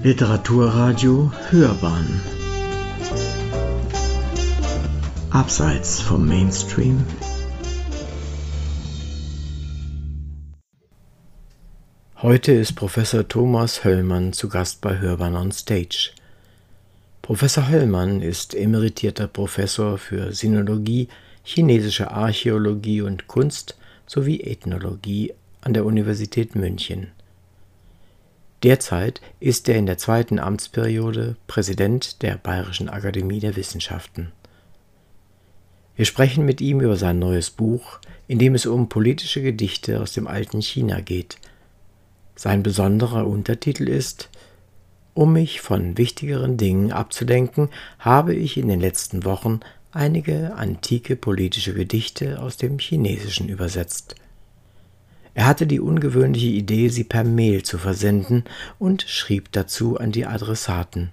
Literaturradio Hörbahn Abseits vom Mainstream Heute ist Professor Thomas Höllmann zu Gast bei Hörbahn on Stage. Professor Höllmann ist emeritierter Professor für Sinologie, chinesische Archäologie und Kunst sowie Ethnologie an der Universität München. Derzeit ist er in der zweiten Amtsperiode Präsident der Bayerischen Akademie der Wissenschaften. Wir sprechen mit ihm über sein neues Buch, in dem es um politische Gedichte aus dem alten China geht. Sein besonderer Untertitel ist Um mich von wichtigeren Dingen abzudenken, habe ich in den letzten Wochen einige antike politische Gedichte aus dem Chinesischen übersetzt. Er hatte die ungewöhnliche Idee, sie per Mail zu versenden und schrieb dazu an die Adressaten.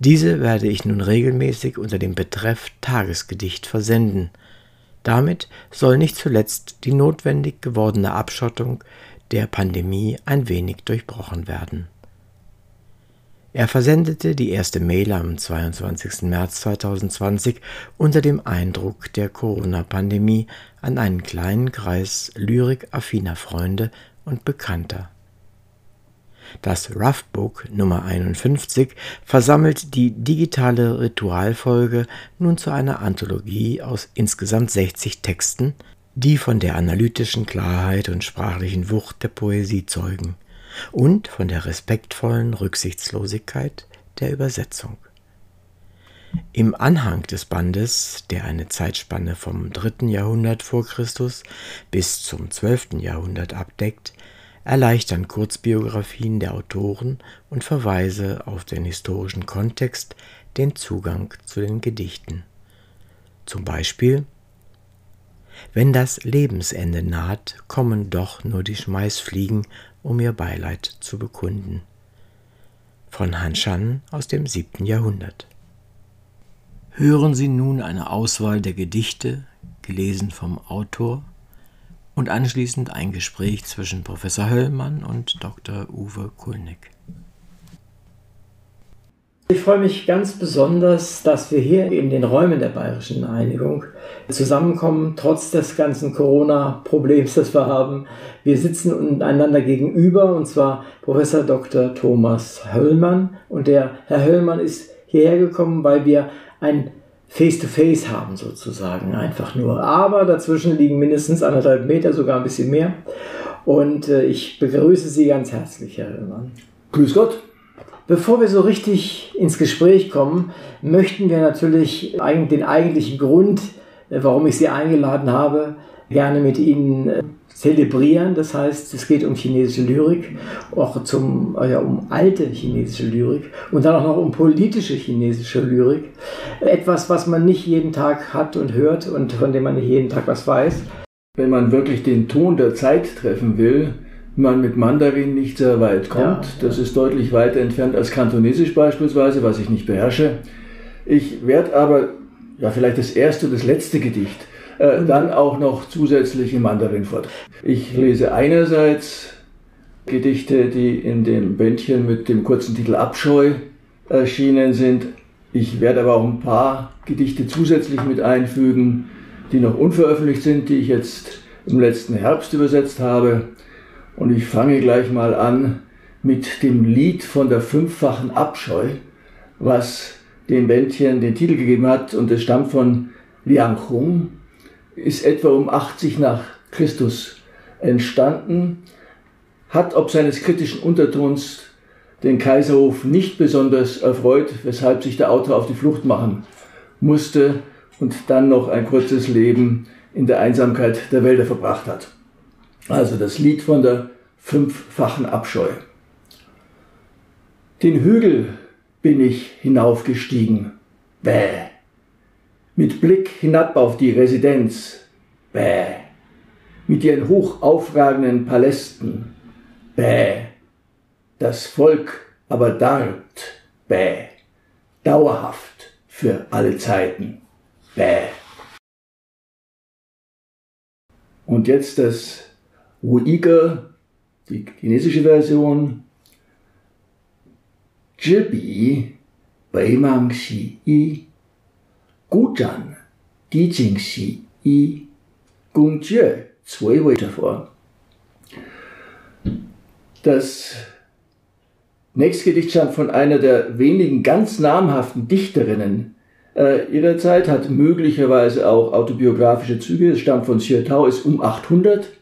Diese werde ich nun regelmäßig unter dem Betreff Tagesgedicht versenden. Damit soll nicht zuletzt die notwendig gewordene Abschottung der Pandemie ein wenig durchbrochen werden. Er versendete die erste Mail am 22. März 2020 unter dem Eindruck der Corona-Pandemie an einen kleinen Kreis lyrik-affiner Freunde und Bekannter. Das Rough Book Nummer 51 versammelt die digitale Ritualfolge nun zu einer Anthologie aus insgesamt 60 Texten, die von der analytischen Klarheit und sprachlichen Wucht der Poesie zeugen und von der respektvollen Rücksichtslosigkeit der Übersetzung. Im Anhang des Bandes, der eine Zeitspanne vom 3. Jahrhundert vor Christus bis zum 12. Jahrhundert abdeckt, erleichtern Kurzbiografien der Autoren und Verweise auf den historischen Kontext den Zugang zu den Gedichten. Zum Beispiel Wenn das Lebensende naht, kommen doch nur die Schmeißfliegen um ihr Beileid zu bekunden. Von Han Shan aus dem siebten Jahrhundert. Hören Sie nun eine Auswahl der Gedichte, gelesen vom Autor, und anschließend ein Gespräch zwischen Professor Höllmann und Dr. Uwe Kulnig. Ich freue mich ganz besonders, dass wir hier in den Räumen der Bayerischen Einigung zusammenkommen, trotz des ganzen Corona-Problems, das wir haben. Wir sitzen einander gegenüber, und zwar Professor Dr. Thomas Höllmann. Und der Herr Höllmann ist hierher gekommen, weil wir ein Face-to-Face -face haben, sozusagen, einfach nur. Aber dazwischen liegen mindestens anderthalb Meter, sogar ein bisschen mehr. Und äh, ich begrüße Sie ganz herzlich, Herr Höllmann. Grüß Gott. Bevor wir so richtig ins Gespräch kommen, möchten wir natürlich den eigentlichen Grund, äh, warum ich Sie eingeladen habe, gerne mit Ihnen äh, zelebrieren. Das heißt, es geht um chinesische Lyrik, auch zum, äh, ja, um alte chinesische Lyrik und dann auch noch um politische chinesische Lyrik. Etwas, was man nicht jeden Tag hat und hört und von dem man nicht jeden Tag was weiß. Wenn man wirklich den Ton der Zeit treffen will, man mit Mandarin nicht sehr weit kommt. Ja, das ist deutlich weiter entfernt als Kantonesisch beispielsweise, was ich nicht beherrsche. Ich werde aber, ja vielleicht das erste und das letzte Gedicht, äh, dann auch noch zusätzlich in Mandarin vortragen. Ich lese einerseits Gedichte, die in dem Bändchen mit dem kurzen Titel Abscheu erschienen sind. Ich werde aber auch ein paar Gedichte zusätzlich mit einfügen, die noch unveröffentlicht sind, die ich jetzt im letzten Herbst übersetzt habe. Und ich fange gleich mal an mit dem Lied von der fünffachen Abscheu, was dem Bändchen den Titel gegeben hat. Und es stammt von Liang Hung, ist etwa um 80 nach Christus entstanden, hat ob seines kritischen Untertons den Kaiserhof nicht besonders erfreut, weshalb sich der Autor auf die Flucht machen musste und dann noch ein kurzes Leben in der Einsamkeit der Wälder verbracht hat. Also das Lied von der fünffachen Abscheu. Den Hügel bin ich hinaufgestiegen. Bäh. Mit Blick hinab auf die Residenz. Bäh. Mit ihren hoch aufragenden Palästen. Bäh. Das Volk aber darbt. Bäh. Dauerhaft für alle Zeiten. Bäh. Und jetzt das Uige, die chinesische Version, Zhibi, Beimang Xi Yi, Guzhan, Dijing Xi Yi, Gong Jie, zwei Wörter vor. Das nächste Gedicht stammt von einer der wenigen ganz namhaften Dichterinnen. Äh, ihrer Zeit, hat möglicherweise auch autobiografische Züge, es stammt von Xie Tao, ist um 800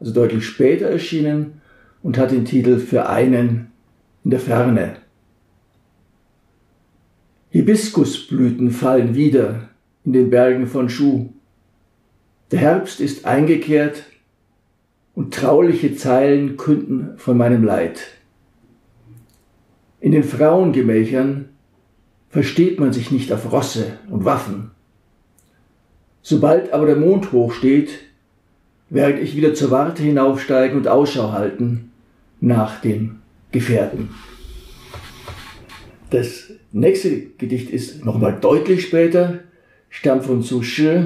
also deutlich später erschienen und hat den Titel Für einen in der Ferne. Hibiskusblüten fallen wieder in den Bergen von Shu. Der Herbst ist eingekehrt und trauliche Zeilen künden von meinem Leid. In den Frauengemächern versteht man sich nicht auf Rosse und Waffen. Sobald aber der Mond hoch steht, werde ich wieder zur Warte hinaufsteigen und Ausschau halten nach dem Gefährten. Das nächste Gedicht ist nochmal deutlich später, stammt von Su Shi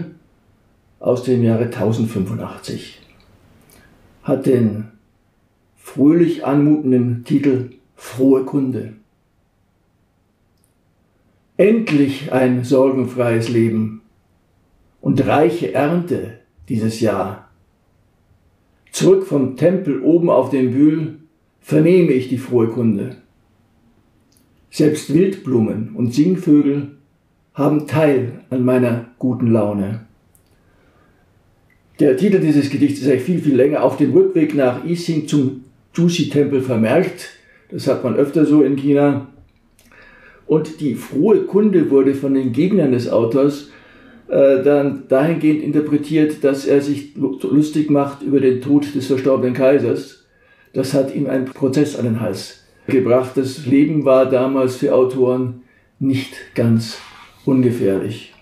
aus dem Jahre 1085. Hat den fröhlich anmutenden Titel Frohe Kunde. Endlich ein sorgenfreies Leben und reiche Ernte dieses Jahr. Zurück vom Tempel oben auf dem Bühl vernehme ich die frohe Kunde. Selbst Wildblumen und Singvögel haben Teil an meiner guten Laune. Der Titel dieses Gedichts ist eigentlich viel, viel länger. Auf dem Rückweg nach Ising zum Jushi-Tempel vermerkt. Das hat man öfter so in China. Und die frohe Kunde wurde von den Gegnern des Autors äh, dann dahingehend interpretiert, dass er sich lustig macht über den Tod des verstorbenen Kaisers. Das hat ihm einen Prozess an den Hals gebracht. Das Leben war damals für Autoren nicht ganz ungefährlich.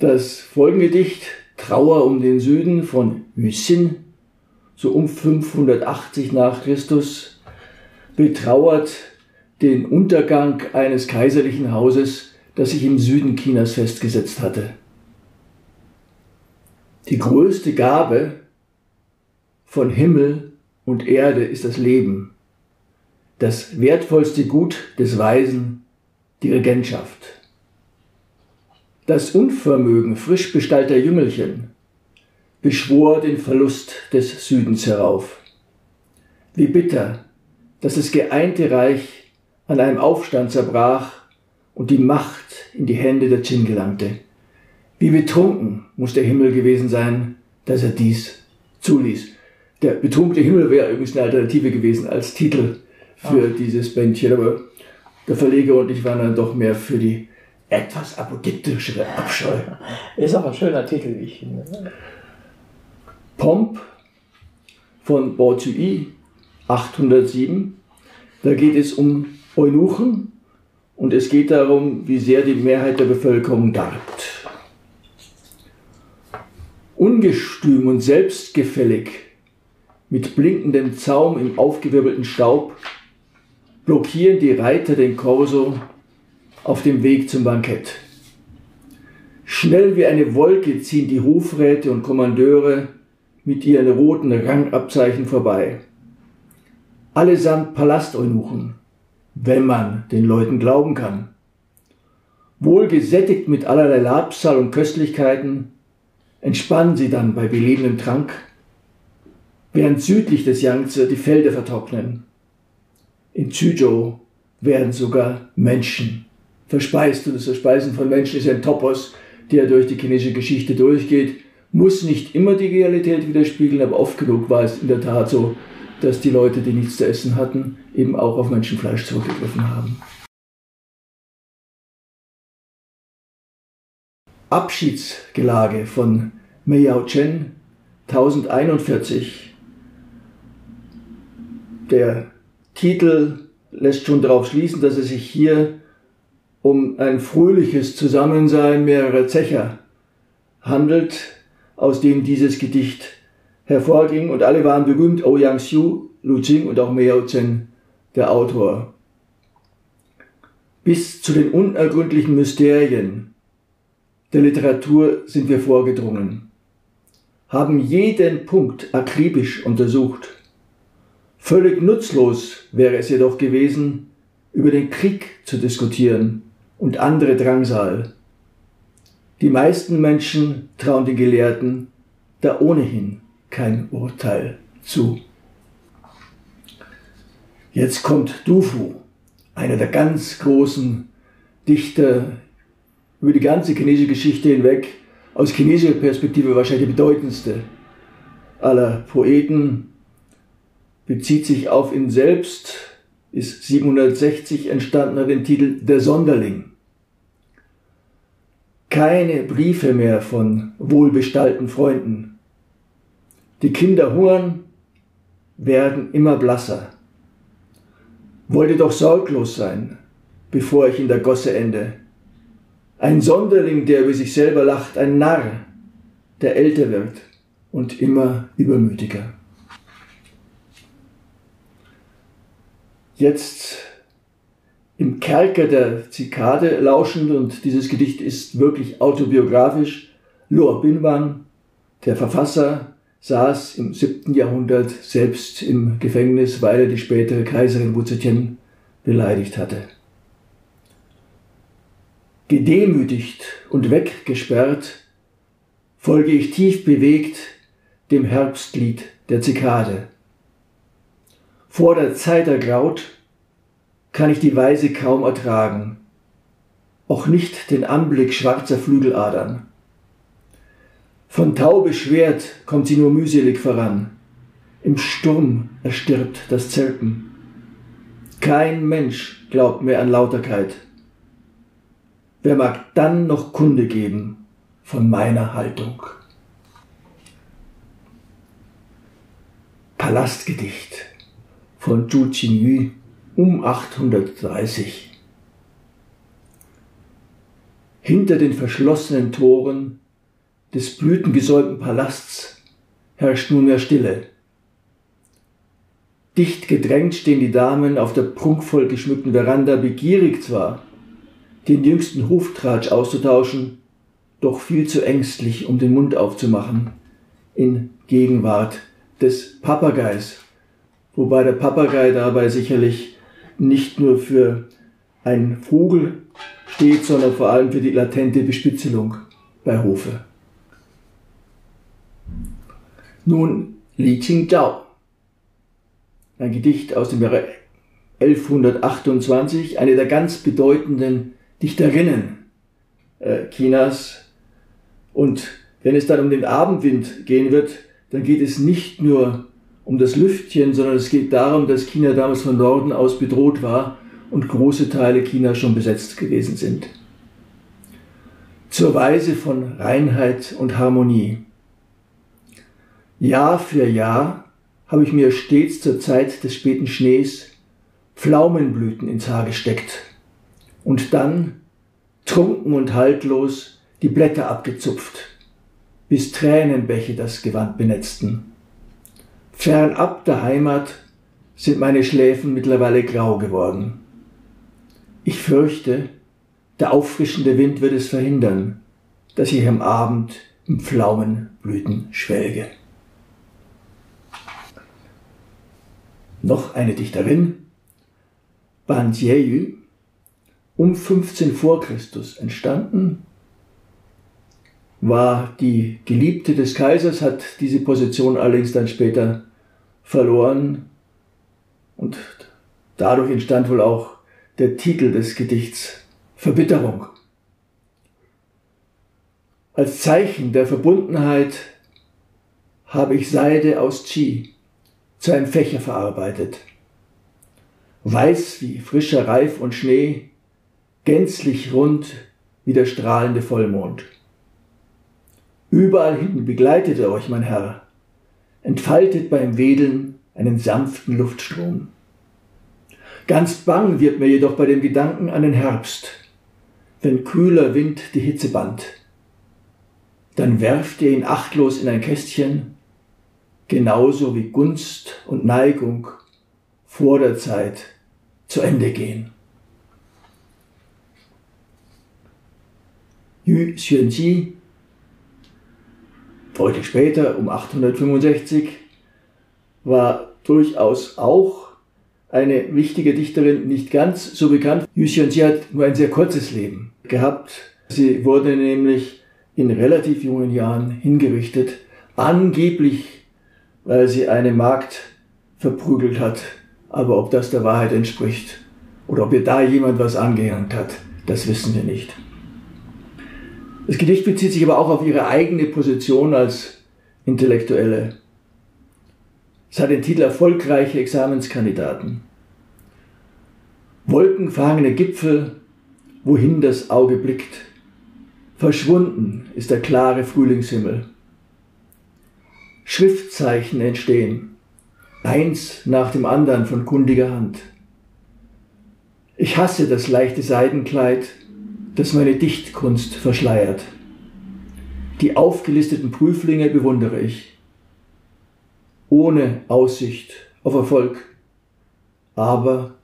Das Folgengedicht Trauer um den Süden von Yusin, so um 580 nach Christus, betrauert den Untergang eines kaiserlichen Hauses, das sich im Süden Chinas festgesetzt hatte. Die größte Gabe von Himmel und Erde ist das Leben, das wertvollste Gut des Weisen, die Regentschaft. Das Unvermögen frisch bestallter Jüngelchen beschwor den Verlust des Südens herauf. Wie bitter, dass das geeinte Reich an einem Aufstand zerbrach und die Macht in die Hände der Qin gelangte. Wie betrunken muss der Himmel gewesen sein, dass er dies zuließ. Der betrunkene Himmel wäre übrigens eine Alternative gewesen als Titel für Ach. dieses Bändchen, aber der Verleger und ich waren dann doch mehr für die etwas apodiktischere Abscheu. Ist auch ein schöner Titel, wie ich finde. Pomp von Bo Zui, 807. Da geht es um Eunuchen und es geht darum, wie sehr die Mehrheit der Bevölkerung darbt. Ungestüm und selbstgefällig mit blinkendem Zaum im aufgewirbelten Staub blockieren die Reiter den Korso auf dem Weg zum Bankett. Schnell wie eine Wolke ziehen die Hofräte und Kommandeure mit ihren roten Rangabzeichen vorbei. Allesamt Palasteunuchen, wenn man den Leuten glauben kann. Wohl gesättigt mit allerlei Labsal und Köstlichkeiten, entspannen sie dann bei belebendem Trank während südlich des Yangtze die Felder vertrocknen. In Zhuzhou werden sogar Menschen verspeist und das Verspeisen von Menschen ist ein Topos, der durch die chinesische Geschichte durchgeht, muss nicht immer die Realität widerspiegeln, aber oft genug war es in der Tat so, dass die Leute, die nichts zu essen hatten, eben auch auf Menschenfleisch zurückgegriffen haben. Abschiedsgelage von Mei Yao Chen 1041 der Titel lässt schon darauf schließen, dass es sich hier um ein fröhliches Zusammensein mehrerer Zecher handelt, aus dem dieses Gedicht hervorging. Und alle waren berühmt, Ouyang Xiu, Lu Jing und auch Miao Chen, der Autor. Bis zu den unergründlichen Mysterien der Literatur sind wir vorgedrungen, haben jeden Punkt akribisch untersucht Völlig nutzlos wäre es jedoch gewesen, über den Krieg zu diskutieren und andere Drangsal. Die meisten Menschen trauen den Gelehrten da ohnehin kein Urteil zu. Jetzt kommt Dufu, einer der ganz großen Dichter über die ganze chinesische Geschichte hinweg, aus chinesischer Perspektive wahrscheinlich der bedeutendste aller Poeten, bezieht sich auf ihn selbst, ist 760 entstanden, hat den Titel Der Sonderling. Keine Briefe mehr von wohlbestallten Freunden. Die Kinder hungern, werden immer blasser. Wollte doch sorglos sein, bevor ich in der Gosse ende. Ein Sonderling, der über sich selber lacht, ein Narr, der älter wird und immer übermütiger. Jetzt im Kerker der Zikade lauschend, und dieses Gedicht ist wirklich autobiografisch, Luo Binwang, der Verfasser, saß im siebten Jahrhundert selbst im Gefängnis, weil er die spätere Kaiserin Wu Zetian beleidigt hatte. Gedemütigt und weggesperrt folge ich tief bewegt dem Herbstlied der Zikade. Vor der Zeit ergraut kann ich die Weise kaum ertragen, auch nicht den Anblick schwarzer Flügeladern. Von Tau beschwert kommt sie nur mühselig voran, im Sturm erstirbt das Zirpen. Kein Mensch glaubt mehr an Lauterkeit. Wer mag dann noch Kunde geben von meiner Haltung? Palastgedicht von Zhu Qingyu um 830. Hinter den verschlossenen Toren des blütengesäumten Palasts herrscht nunmehr Stille. Dicht gedrängt stehen die Damen auf der prunkvoll geschmückten Veranda, begierig zwar, den jüngsten Hoftratsch auszutauschen, doch viel zu ängstlich, um den Mund aufzumachen, in Gegenwart des Papageis, wobei der Papagei dabei sicherlich nicht nur für einen Vogel steht, sondern vor allem für die latente Bespitzelung bei Hofe. Nun Li Qingzhao, ein Gedicht aus dem Jahre 1128, eine der ganz bedeutenden Dichterinnen äh, Chinas. Und wenn es dann um den Abendwind gehen wird, dann geht es nicht nur um das Lüftchen, sondern es geht darum, dass China damals von Norden aus bedroht war und große Teile Chinas schon besetzt gewesen sind. Zur Weise von Reinheit und Harmonie. Jahr für Jahr habe ich mir stets zur Zeit des späten Schnees Pflaumenblüten ins Haar gesteckt und dann, trunken und haltlos, die Blätter abgezupft, bis Tränenbäche das Gewand benetzten. Fernab der Heimat sind meine Schläfen mittlerweile grau geworden. Ich fürchte, der auffrischende Wind wird es verhindern, dass ich am Abend im Pflaumenblüten schwelge. Noch eine Dichterin, Ban Jieyu, um 15 vor Christus entstanden, war die Geliebte des Kaisers, hat diese Position allerdings dann später verloren. Und dadurch entstand wohl auch der Titel des Gedichts Verbitterung. Als Zeichen der Verbundenheit habe ich Seide aus Qi zu einem Fächer verarbeitet. Weiß wie frischer Reif und Schnee, gänzlich rund wie der strahlende Vollmond. Überall hin begleitet er euch, mein Herr, entfaltet beim Wedeln einen sanften Luftstrom. Ganz bang wird mir jedoch bei dem Gedanken an den Herbst, wenn kühler Wind die Hitze band. Dann werft ihr ihn achtlos in ein Kästchen, genauso wie Gunst und Neigung vor der Zeit zu Ende gehen. Yu Xuanji, deutlich später, um 865, war durchaus auch eine wichtige Dichterin, nicht ganz so bekannt. Yuxian, sie hat nur ein sehr kurzes Leben gehabt. Sie wurde nämlich in relativ jungen Jahren hingerichtet, angeblich, weil sie eine Magd verprügelt hat. Aber ob das der Wahrheit entspricht oder ob ihr da jemand was angehängt hat, das wissen wir nicht. Das Gedicht bezieht sich aber auch auf ihre eigene Position als Intellektuelle. Es hat den Titel Erfolgreiche Examenskandidaten. Wolkenverhangene Gipfel, wohin das Auge blickt. Verschwunden ist der klare Frühlingshimmel. Schriftzeichen entstehen, eins nach dem anderen von kundiger Hand. Ich hasse das leichte Seidenkleid, das meine Dichtkunst verschleiert. Die aufgelisteten Prüflinge bewundere ich, ohne Aussicht auf Erfolg, aber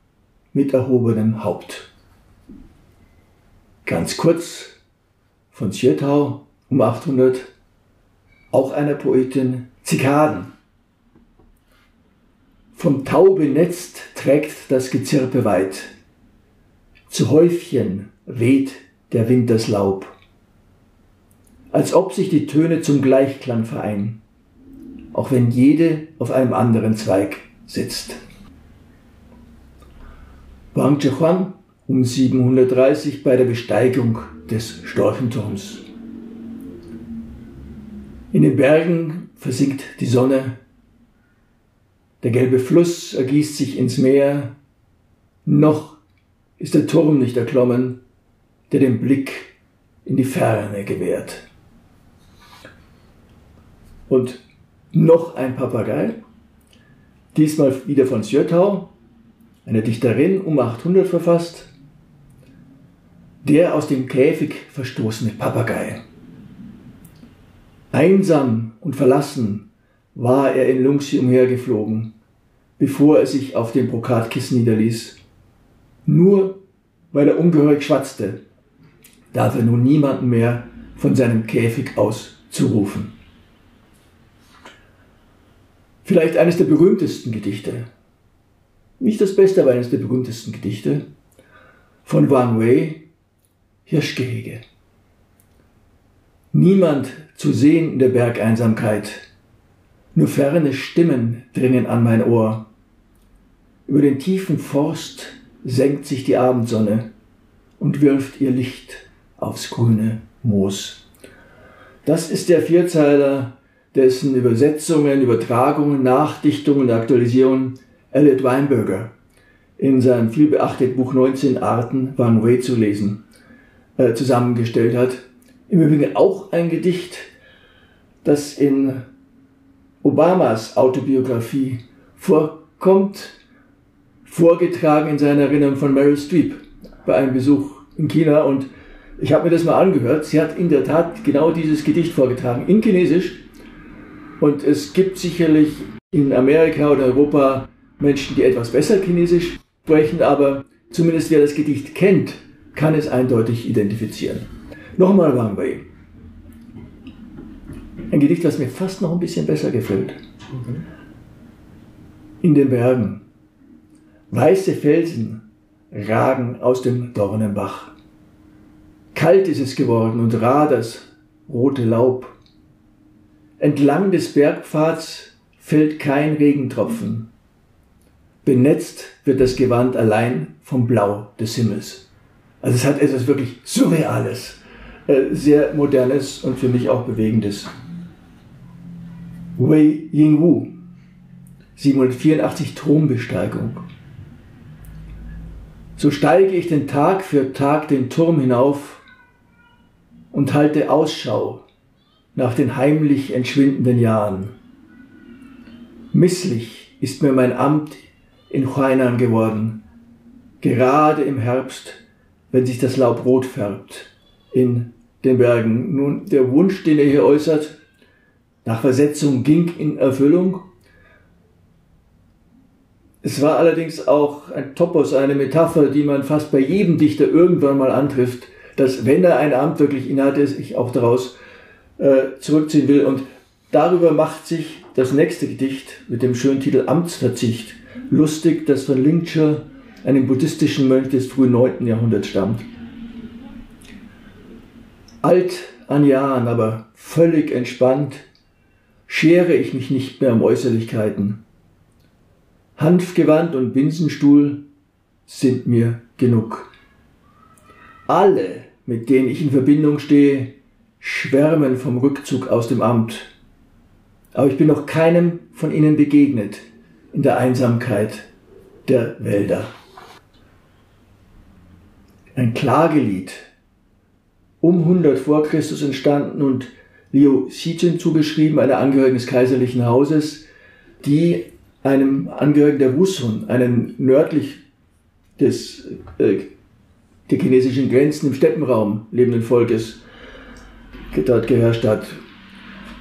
mit erhobenem Haupt. Ganz kurz von Ziertau um 800, auch einer Poetin, Zikaden. Vom Tau benetzt trägt das Gezirpe weit, zu Häufchen weht der Wind das Laub, als ob sich die Töne zum Gleichklang vereinen, auch wenn jede auf einem anderen Zweig sitzt. Wang Zhehuan um 730 bei der Besteigung des Storchenturms. In den Bergen versinkt die Sonne, der gelbe Fluss ergießt sich ins Meer, noch ist der Turm nicht erklommen, der den Blick in die Ferne gewährt. Und noch ein Papagei, diesmal wieder von Sjötau, eine Dichterin um 800 verfasst, der aus dem Käfig verstoßene Papagei. Einsam und verlassen war er in Lungsi umhergeflogen, bevor er sich auf dem Brokatkissen niederließ. Nur weil er ungeheurig schwatzte, darf er nun niemanden mehr von seinem Käfig aus zurufen. Vielleicht eines der berühmtesten Gedichte, nicht das beste, aber eines der berühmtesten Gedichte, von Wang Wei, Hirschgehege. Niemand zu sehen in der Bergeinsamkeit, nur ferne Stimmen dringen an mein Ohr. Über den tiefen Forst senkt sich die Abendsonne und wirft ihr Licht aufs grüne Moos. Das ist der Vierzeiler, dessen Übersetzungen, Übertragungen, Nachdichtungen und Aktualisierungen Elliot Weinberger in seinem vielbeachteten Buch 19 Arten Wang Wei zu lesen äh, zusammengestellt hat. Im Übrigen auch ein Gedicht, das in Obamas Autobiografie vorkommt, vorgetragen in seiner Erinnerung von Meryl Streep bei einem Besuch in China und ich habe mir das mal angehört. Sie hat in der Tat genau dieses Gedicht vorgetragen in Chinesisch und es gibt sicherlich in Amerika oder Europa Menschen, die etwas besser Chinesisch sprechen, aber zumindest wer das Gedicht kennt, kann es eindeutig identifizieren. Nochmal Wang Wei. Ein Gedicht, das mir fast noch ein bisschen besser gefällt. In den Bergen. Weiße Felsen ragen aus dem Dornenbach. Kalt ist es geworden und rar das rote Laub. Entlang des Bergpfads fällt kein Regentropfen. Benetzt wird das Gewand allein vom Blau des Himmels. Also es hat etwas wirklich Surreales, sehr Modernes und für mich auch Bewegendes. Wei Yingwu, 784 Thronbesteigung. So steige ich den Tag für Tag den Turm hinauf und halte Ausschau nach den heimlich entschwindenden Jahren. Misslich ist mir mein Amt in Huainan geworden, gerade im Herbst, wenn sich das Laub rot färbt in den Bergen. Nun, der Wunsch, den er hier äußert, nach Versetzung ging in Erfüllung. Es war allerdings auch ein Topos, eine Metapher, die man fast bei jedem Dichter irgendwann mal antrifft, dass wenn er ein Amt wirklich innehatte, sich auch daraus äh, zurückziehen will. Und darüber macht sich das nächste Gedicht mit dem schönen Titel Amtsverzicht lustig, das von Lingzhe, einem buddhistischen Mönch des frühen 9. Jahrhunderts stammt. Alt an Jahren, aber völlig entspannt, schere ich mich nicht mehr um Äußerlichkeiten. Hanfgewand und Binsenstuhl sind mir genug. Alle, mit denen ich in Verbindung stehe, schwärmen vom Rückzug aus dem Amt. Aber ich bin noch keinem von ihnen begegnet in der Einsamkeit der Wälder. Ein Klagelied, um 100 vor Christus entstanden und Liu Xijin zugeschrieben, einer Angehörigen des kaiserlichen Hauses, die einem Angehörigen der Wusun, einem nördlich des, äh, der chinesischen Grenzen im Steppenraum lebenden Volkes, dort geherrscht hat.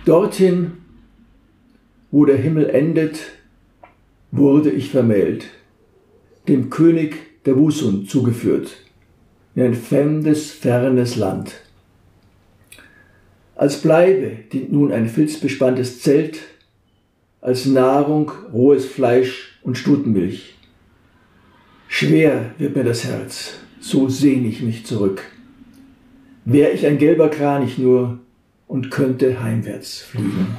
Dorthin, wo der Himmel endet, wurde ich vermählt, dem König der Wusun zugeführt, in ein fremdes, fernes Land. Als Bleibe dient nun ein filzbespanntes Zelt, als Nahrung rohes Fleisch und Stutenmilch. Schwer wird mir das Herz, so sehn ich mich zurück. Wär ich ein gelber Kranich nur und könnte heimwärts fliegen.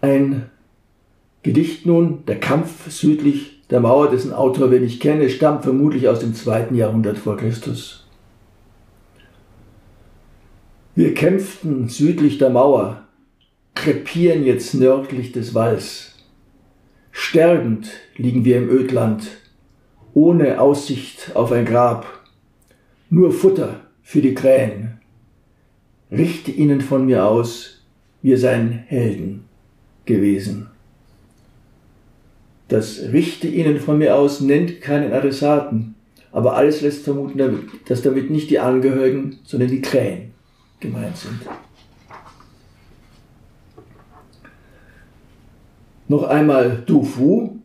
Ein Gedicht nun, der Kampf südlich der Mauer, dessen Autor wir nicht kennen, stammt vermutlich aus dem zweiten Jahrhundert vor Christus. Wir kämpften südlich der Mauer, krepieren jetzt nördlich des Walls. Sterbend liegen wir im Ödland, ohne Aussicht auf ein Grab, nur Futter für die Krähen. Richte ihnen von mir aus, wir seien Helden gewesen. Das Richte ihnen von mir aus nennt keinen Adressaten, aber alles lässt vermuten, dass damit nicht die Angehörigen, sondern die Krähen gemeint sind. Noch einmal Du Fu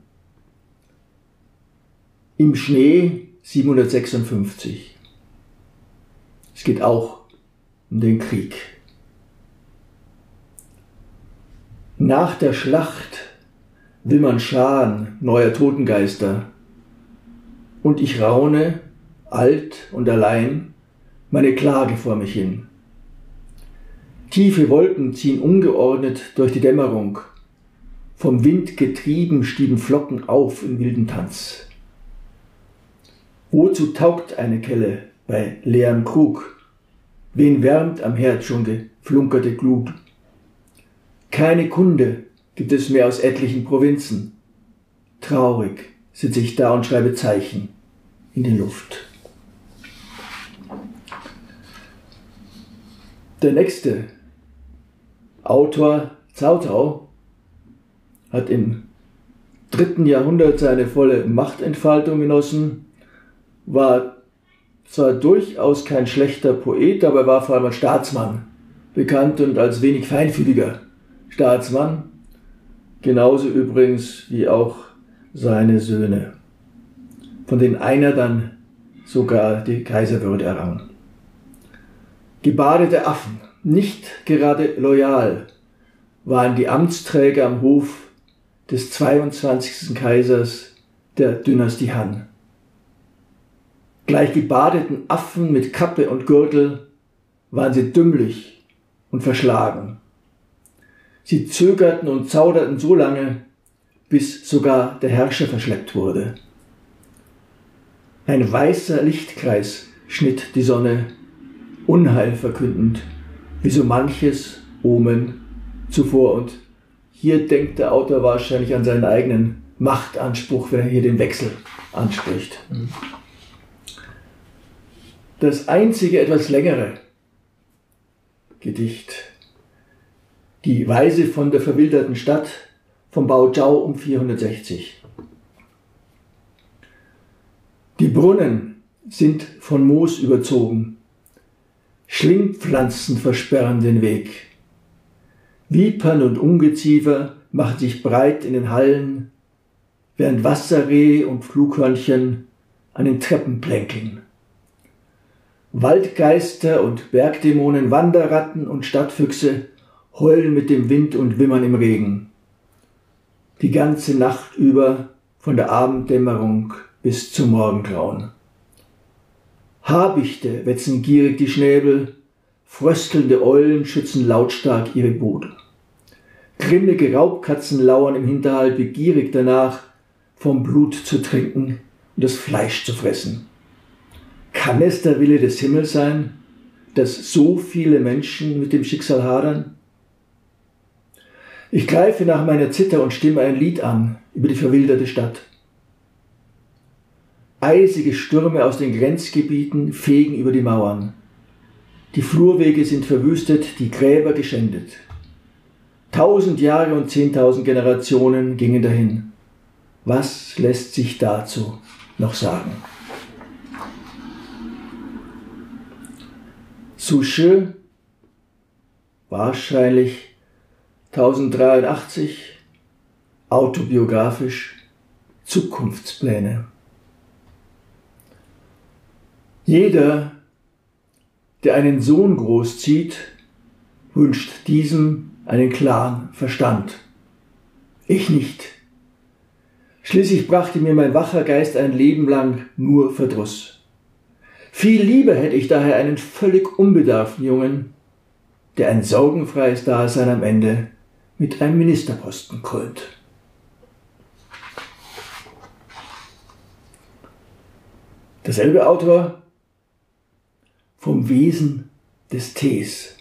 im Schnee 756. Es geht auch um den Krieg. Nach der Schlacht man scharen neuer Totengeister, und ich raune, alt und allein, meine Klage vor mich hin. Tiefe Wolken ziehen ungeordnet durch die Dämmerung, vom Wind getrieben stieben Flocken auf in wilden Tanz. Wozu taugt eine Kelle bei leerem Krug? Wen wärmt am Herd schon geflunkerte Glut? Keine Kunde gibt es mehr aus etlichen Provinzen. Traurig sitze ich da und schreibe Zeichen in die Luft. Der nächste Autor Zautau hat im dritten Jahrhundert seine volle Machtentfaltung genossen, war zwar durchaus kein schlechter Poet, aber er war vor allem als Staatsmann bekannt und als wenig feinfühliger Staatsmann, genauso übrigens wie auch seine Söhne, von denen einer dann sogar die Kaiserwürde errang. Gebadete Affen, nicht gerade loyal, waren die Amtsträger am Hof des 22. Kaisers der Dynastie Han. Gleich gebadeten Affen mit Kappe und Gürtel waren sie dümmlich und verschlagen. Sie zögerten und zauderten so lange, bis sogar der Herrscher verschleppt wurde. Ein weißer Lichtkreis schnitt die Sonne, Unheil verkündend, wie so manches Omen zuvor und hier denkt der Autor wahrscheinlich an seinen eigenen Machtanspruch, wenn er hier den Wechsel anspricht. Das einzige etwas längere Gedicht, die Weise von der verwilderten Stadt vom Bao Zhao um 460. Die Brunnen sind von Moos überzogen, Schlingpflanzen versperren den Weg. Vipern und Ungeziefer machen sich breit in den Hallen, während Wasserreh und Flughörnchen an den Treppen plänkeln. Waldgeister und Bergdämonen, Wanderratten und Stadtfüchse heulen mit dem Wind und wimmern im Regen. Die ganze Nacht über von der Abenddämmerung bis zum Morgengrauen. Habichte wetzen gierig die Schnäbel, fröstelnde Eulen schützen lautstark ihre Bude. Grimmige Raubkatzen lauern im Hinterhalt begierig danach, vom Blut zu trinken und das Fleisch zu fressen. Kann es der Wille des Himmels sein, dass so viele Menschen mit dem Schicksal hadern? Ich greife nach meiner Zither und stimme ein Lied an über die verwilderte Stadt. Eisige Stürme aus den Grenzgebieten fegen über die Mauern. Die Flurwege sind verwüstet, die Gräber geschändet. Tausend Jahre und zehntausend Generationen gingen dahin. Was lässt sich dazu noch sagen? Souchet, wahrscheinlich 1083, autobiografisch, Zukunftspläne. Jeder, der einen Sohn großzieht, wünscht diesem einen klaren Verstand. Ich nicht. Schließlich brachte mir mein wacher Geist ein Leben lang nur Verdruss. Viel lieber hätte ich daher einen völlig unbedarften Jungen, der ein sorgenfreies Dasein am Ende mit einem Ministerposten krönt. Derselbe Autor vom Wesen des Tees.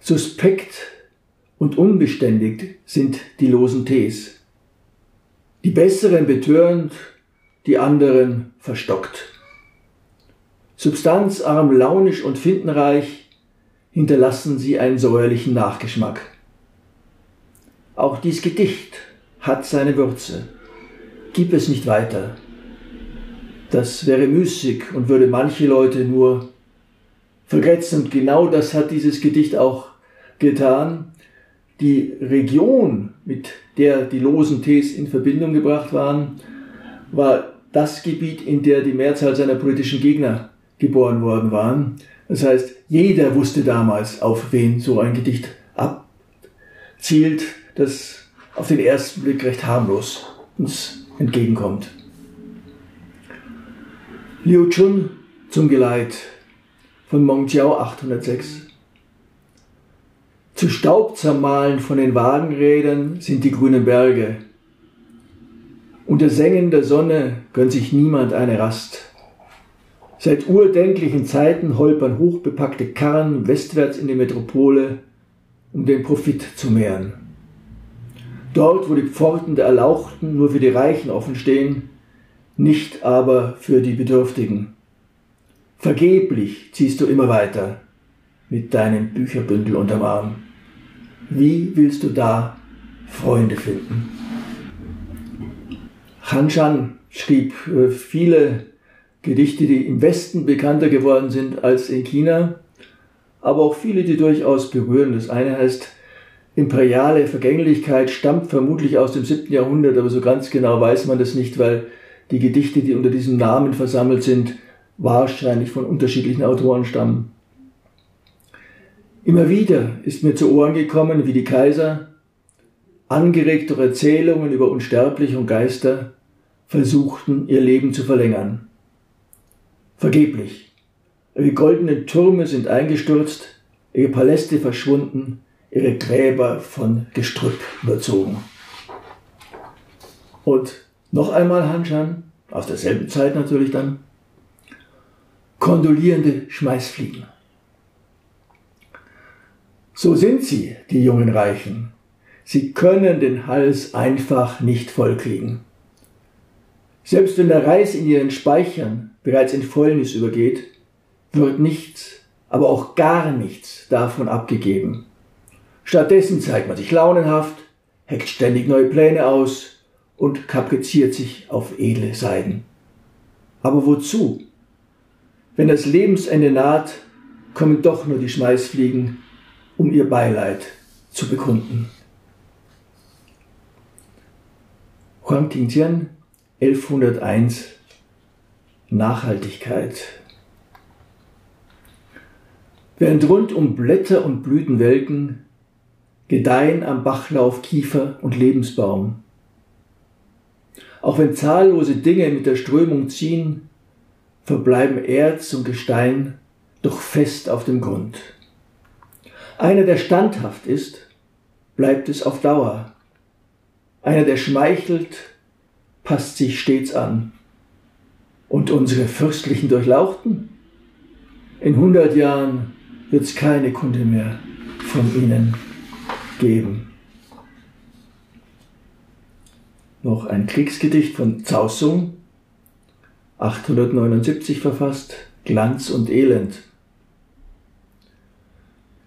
Suspekt und unbeständig sind die losen Tees. Die besseren betörend die anderen verstockt. Substanzarm, launisch und findenreich hinterlassen sie einen säuerlichen Nachgeschmack. Auch dies Gedicht hat seine Würze. Gib es nicht weiter. Das wäre müßig und würde manche Leute nur vergrätzen. Und genau das hat dieses Gedicht auch getan. Die Region, mit der die losen Tees in Verbindung gebracht waren, war das Gebiet, in der die Mehrzahl seiner politischen Gegner geboren worden waren. Das heißt, jeder wusste damals, auf wen so ein Gedicht abzielt, das auf den ersten Blick recht harmlos uns entgegenkommt. Liu Chun zum Geleit von Mongjiao 806. Zu Staub zermahlen von den Wagenrädern sind die grünen Berge, unter Sengen der Sonne gönnt sich niemand eine Rast. Seit urdenklichen Zeiten holpern hochbepackte Karren westwärts in die Metropole, um den Profit zu mehren. Dort, wo die Pforten der Erlauchten nur für die Reichen offen stehen, nicht aber für die Bedürftigen. Vergeblich ziehst du immer weiter mit deinem Bücherbündel unterm Arm. Wie willst du da Freunde finden? Han Shan schrieb äh, viele Gedichte, die im Westen bekannter geworden sind als in China, aber auch viele, die durchaus berühren. Das eine heißt Imperiale Vergänglichkeit, stammt vermutlich aus dem 7. Jahrhundert, aber so ganz genau weiß man das nicht, weil die Gedichte, die unter diesem Namen versammelt sind, wahrscheinlich von unterschiedlichen Autoren stammen. Immer wieder ist mir zu Ohren gekommen, wie die Kaiser, angeregt durch Erzählungen über Unsterbliche und Geister, versuchten, ihr Leben zu verlängern. Vergeblich. Ihre goldenen Türme sind eingestürzt, ihre Paläste verschwunden, ihre Gräber von Gestrüpp überzogen. Und noch einmal Hanshan, aus derselben Zeit natürlich dann, kondolierende Schmeißfliegen. So sind sie, die jungen Reichen. Sie können den Hals einfach nicht vollkriegen. Selbst wenn der Reis in ihren Speichern bereits in Fäulnis übergeht, wird nichts, aber auch gar nichts davon abgegeben. Stattdessen zeigt man sich launenhaft, heckt ständig neue Pläne aus und kapriziert sich auf edle Seiden. Aber wozu? Wenn das Lebensende naht, kommen doch nur die Schmeißfliegen, um ihr Beileid zu bekunden. Huang Tingjian 1101 Nachhaltigkeit. Während rund um Blätter und Blüten welken, gedeihen am Bachlauf Kiefer und Lebensbaum. Auch wenn zahllose Dinge mit der Strömung ziehen, verbleiben Erz und Gestein doch fest auf dem Grund. Einer, der standhaft ist, bleibt es auf Dauer. Einer, der schmeichelt, passt sich stets an. Und unsere fürstlichen Durchlauchten? In hundert Jahren wird es keine Kunde mehr von ihnen geben. Noch ein Kriegsgedicht von Cao Sung, 879 verfasst, Glanz und Elend.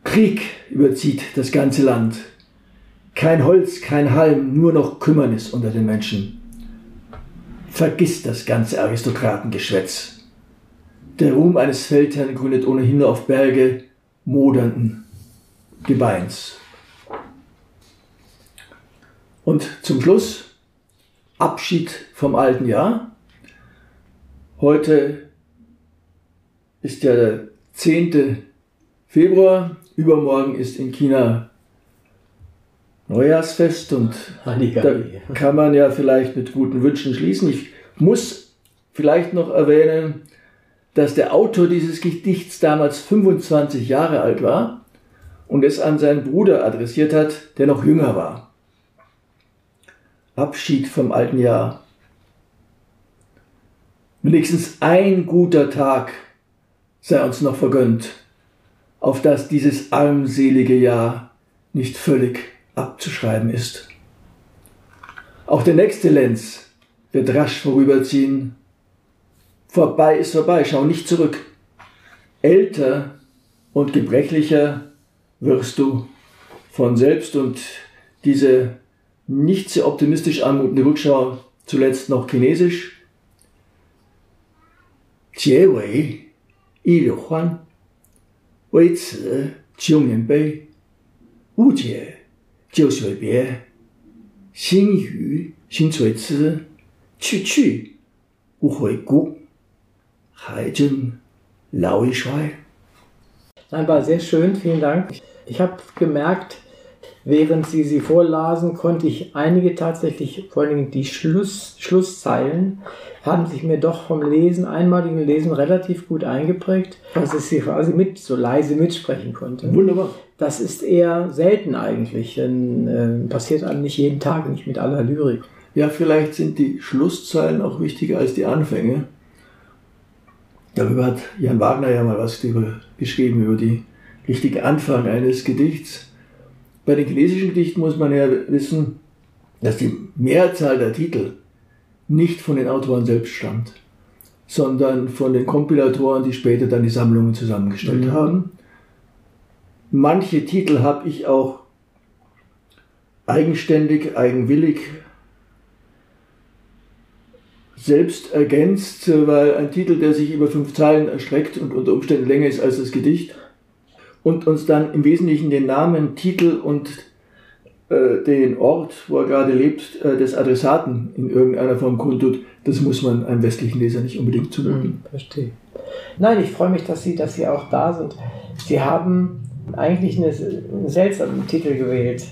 Krieg überzieht das ganze Land. Kein Holz, kein Halm, nur noch Kümmernis unter den Menschen. Vergiss das ganze Aristokratengeschwätz. Der Ruhm eines Feldherrn gründet ohnehin nur auf Berge modernden Gebeins. Und zum Schluss Abschied vom alten Jahr. Heute ist ja der 10. Februar. Übermorgen ist in China Neujahrsfest und da kann man ja vielleicht mit guten Wünschen schließen. Ich muss vielleicht noch erwähnen, dass der Autor dieses Gedichts damals 25 Jahre alt war und es an seinen Bruder adressiert hat, der noch jünger war. Abschied vom alten Jahr. Wenigstens ein guter Tag sei uns noch vergönnt, auf dass dieses armselige Jahr nicht völlig abzuschreiben ist. Auch der nächste Lenz wird rasch vorüberziehen. Vorbei ist vorbei, schau nicht zurück. Älter und gebrechlicher wirst du von selbst und diese nicht sehr optimistisch anmutende Rückschau zuletzt noch chinesisch. Jie Wei, Yi Huan, Wei Zi, Qiu Bei, Wu Jie. 旧水别，心语心垂痴，去去无回顾，还真老一衰。Nein, war sehr schön, vielen Dank. Ich habe gemerkt, während Sie sie vorlasen, konnte ich einige tatsächlich, vor allem die Schluss, Schlusszeilen, haben sich mir doch vom Lesen, einmaligen Lesen relativ gut eingeprägt, dass ich sie quasi mit, so leise mitsprechen konnte. Wunderbar. Das ist eher selten eigentlich, denn äh, passiert einem nicht jeden Tag, nicht mit aller Lyrik. Ja, vielleicht sind die Schlusszeilen auch wichtiger als die Anfänge. Darüber hat Jan Wagner ja mal was geschrieben, über die richtige Anfang eines Gedichts. Bei den chinesischen Gedichten muss man ja wissen, dass die Mehrzahl der Titel nicht von den Autoren selbst stammt, sondern von den Kompilatoren, die später dann die Sammlungen zusammengestellt mhm. haben. Manche Titel habe ich auch eigenständig, eigenwillig selbst ergänzt, weil ein Titel, der sich über fünf Zeilen erstreckt und unter Umständen länger ist als das Gedicht und uns dann im Wesentlichen den Namen, Titel und äh, den Ort, wo er gerade lebt, äh, des Adressaten in irgendeiner Form kundtut, das muss man einem westlichen Leser nicht unbedingt zumuten. Hm, verstehe. Nein, ich freue mich, dass Sie, dass Sie auch da sind. Sie haben eigentlich eine, einen seltsamen Titel gewählt.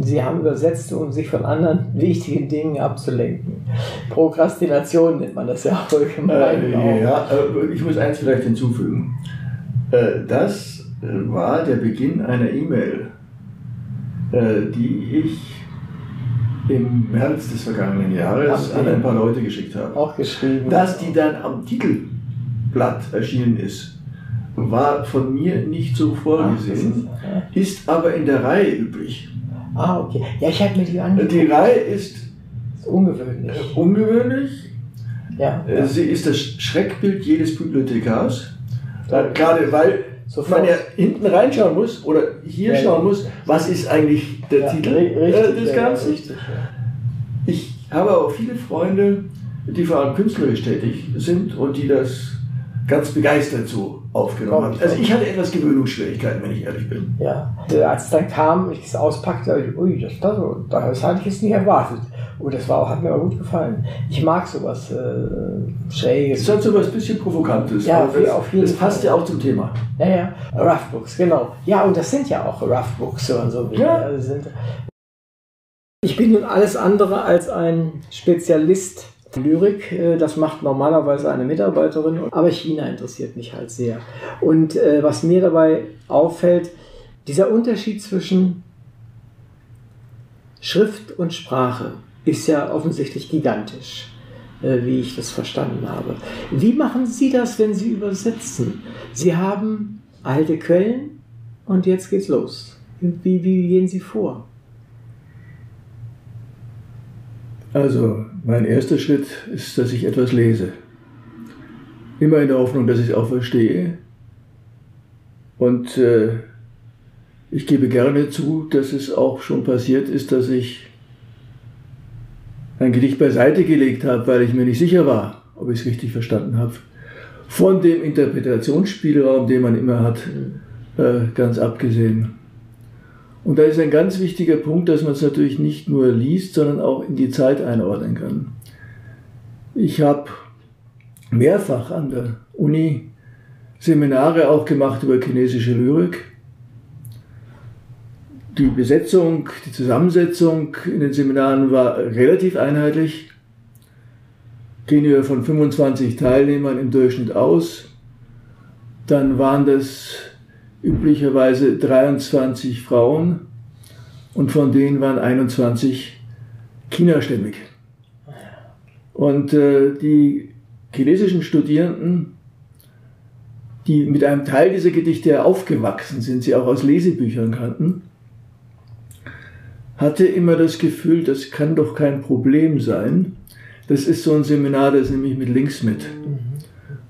Sie haben übersetzt, um sich von anderen wichtigen Dingen abzulenken. Prokrastination nennt man das ja allgemein. Äh, ja, äh, ich muss eins vielleicht hinzufügen. Äh, das war der Beginn einer E-Mail äh, die ich im März des vergangenen Jahres an ein paar Leute geschickt habe. Auch geschrieben. Dass die dann am Titelblatt erschienen ist, war von mir nicht so vorgesehen, Ach, ist, ist, aber in der Reihe üblich. Ah, okay. Ja, ich habe mir die angeguckt. Die Reihe ist, ist ungewöhnlich. Äh, ungewöhnlich. Ja, äh, ja. Sie ist das Schreckbild jedes Bibliothekars. Gerade weil Sofort. man ja hinten reinschauen muss oder hier ja, schauen muss, was ist eigentlich der ja, Titel richtig, des Ganzen. Richtig, ich habe auch viele Freunde, die vor allem künstlerisch tätig sind und die das ganz begeistert so aufgenommen haben. Also ich hatte etwas Gewöhnungsschwierigkeiten, wenn ich ehrlich bin. Ja, als es dann kam, ich es auspackte, ui, das, das, das hatte ich jetzt nicht erwartet. Oh, das war, hat mir auch gut gefallen. Ich mag sowas äh, Schräges. Es hat sowas ein bisschen Provokantes. Ja, das, auf jeden das passt Fall. ja auch zum Thema. Ja, ja. Rough Books, genau. Ja, und das sind ja auch Rough Books und so. Ja. Also sind, ich bin nun alles andere als ein Spezialist Lyrik, äh, das macht normalerweise eine Mitarbeiterin, aber China interessiert mich halt sehr. Und äh, was mir dabei auffällt, dieser Unterschied zwischen Schrift und Sprache ist ja offensichtlich gigantisch, äh, wie ich das verstanden habe. Wie machen Sie das, wenn Sie übersetzen? Sie haben alte Quellen und jetzt geht's los. Wie, wie gehen Sie vor? Also, mein erster Schritt ist, dass ich etwas lese. Immer in der Hoffnung, dass ich es auch verstehe. Und äh, ich gebe gerne zu, dass es auch schon passiert ist, dass ich ein Gedicht beiseite gelegt habe, weil ich mir nicht sicher war, ob ich es richtig verstanden habe. Von dem Interpretationsspielraum, den man immer hat, äh, ganz abgesehen. Und da ist ein ganz wichtiger Punkt, dass man es natürlich nicht nur liest, sondern auch in die Zeit einordnen kann. Ich habe mehrfach an der Uni Seminare auch gemacht über chinesische Lyrik. Die Besetzung, die Zusammensetzung in den Seminaren war relativ einheitlich. Gehen wir von 25 Teilnehmern im Durchschnitt aus. Dann waren das üblicherweise 23 Frauen und von denen waren 21 chinastämmig. Und äh, die chinesischen Studierenden, die mit einem Teil dieser Gedichte aufgewachsen sind, sie auch aus Lesebüchern kannten, hatte immer das Gefühl, das kann doch kein Problem sein. Das ist so ein Seminar, das nehme ich mit links mit.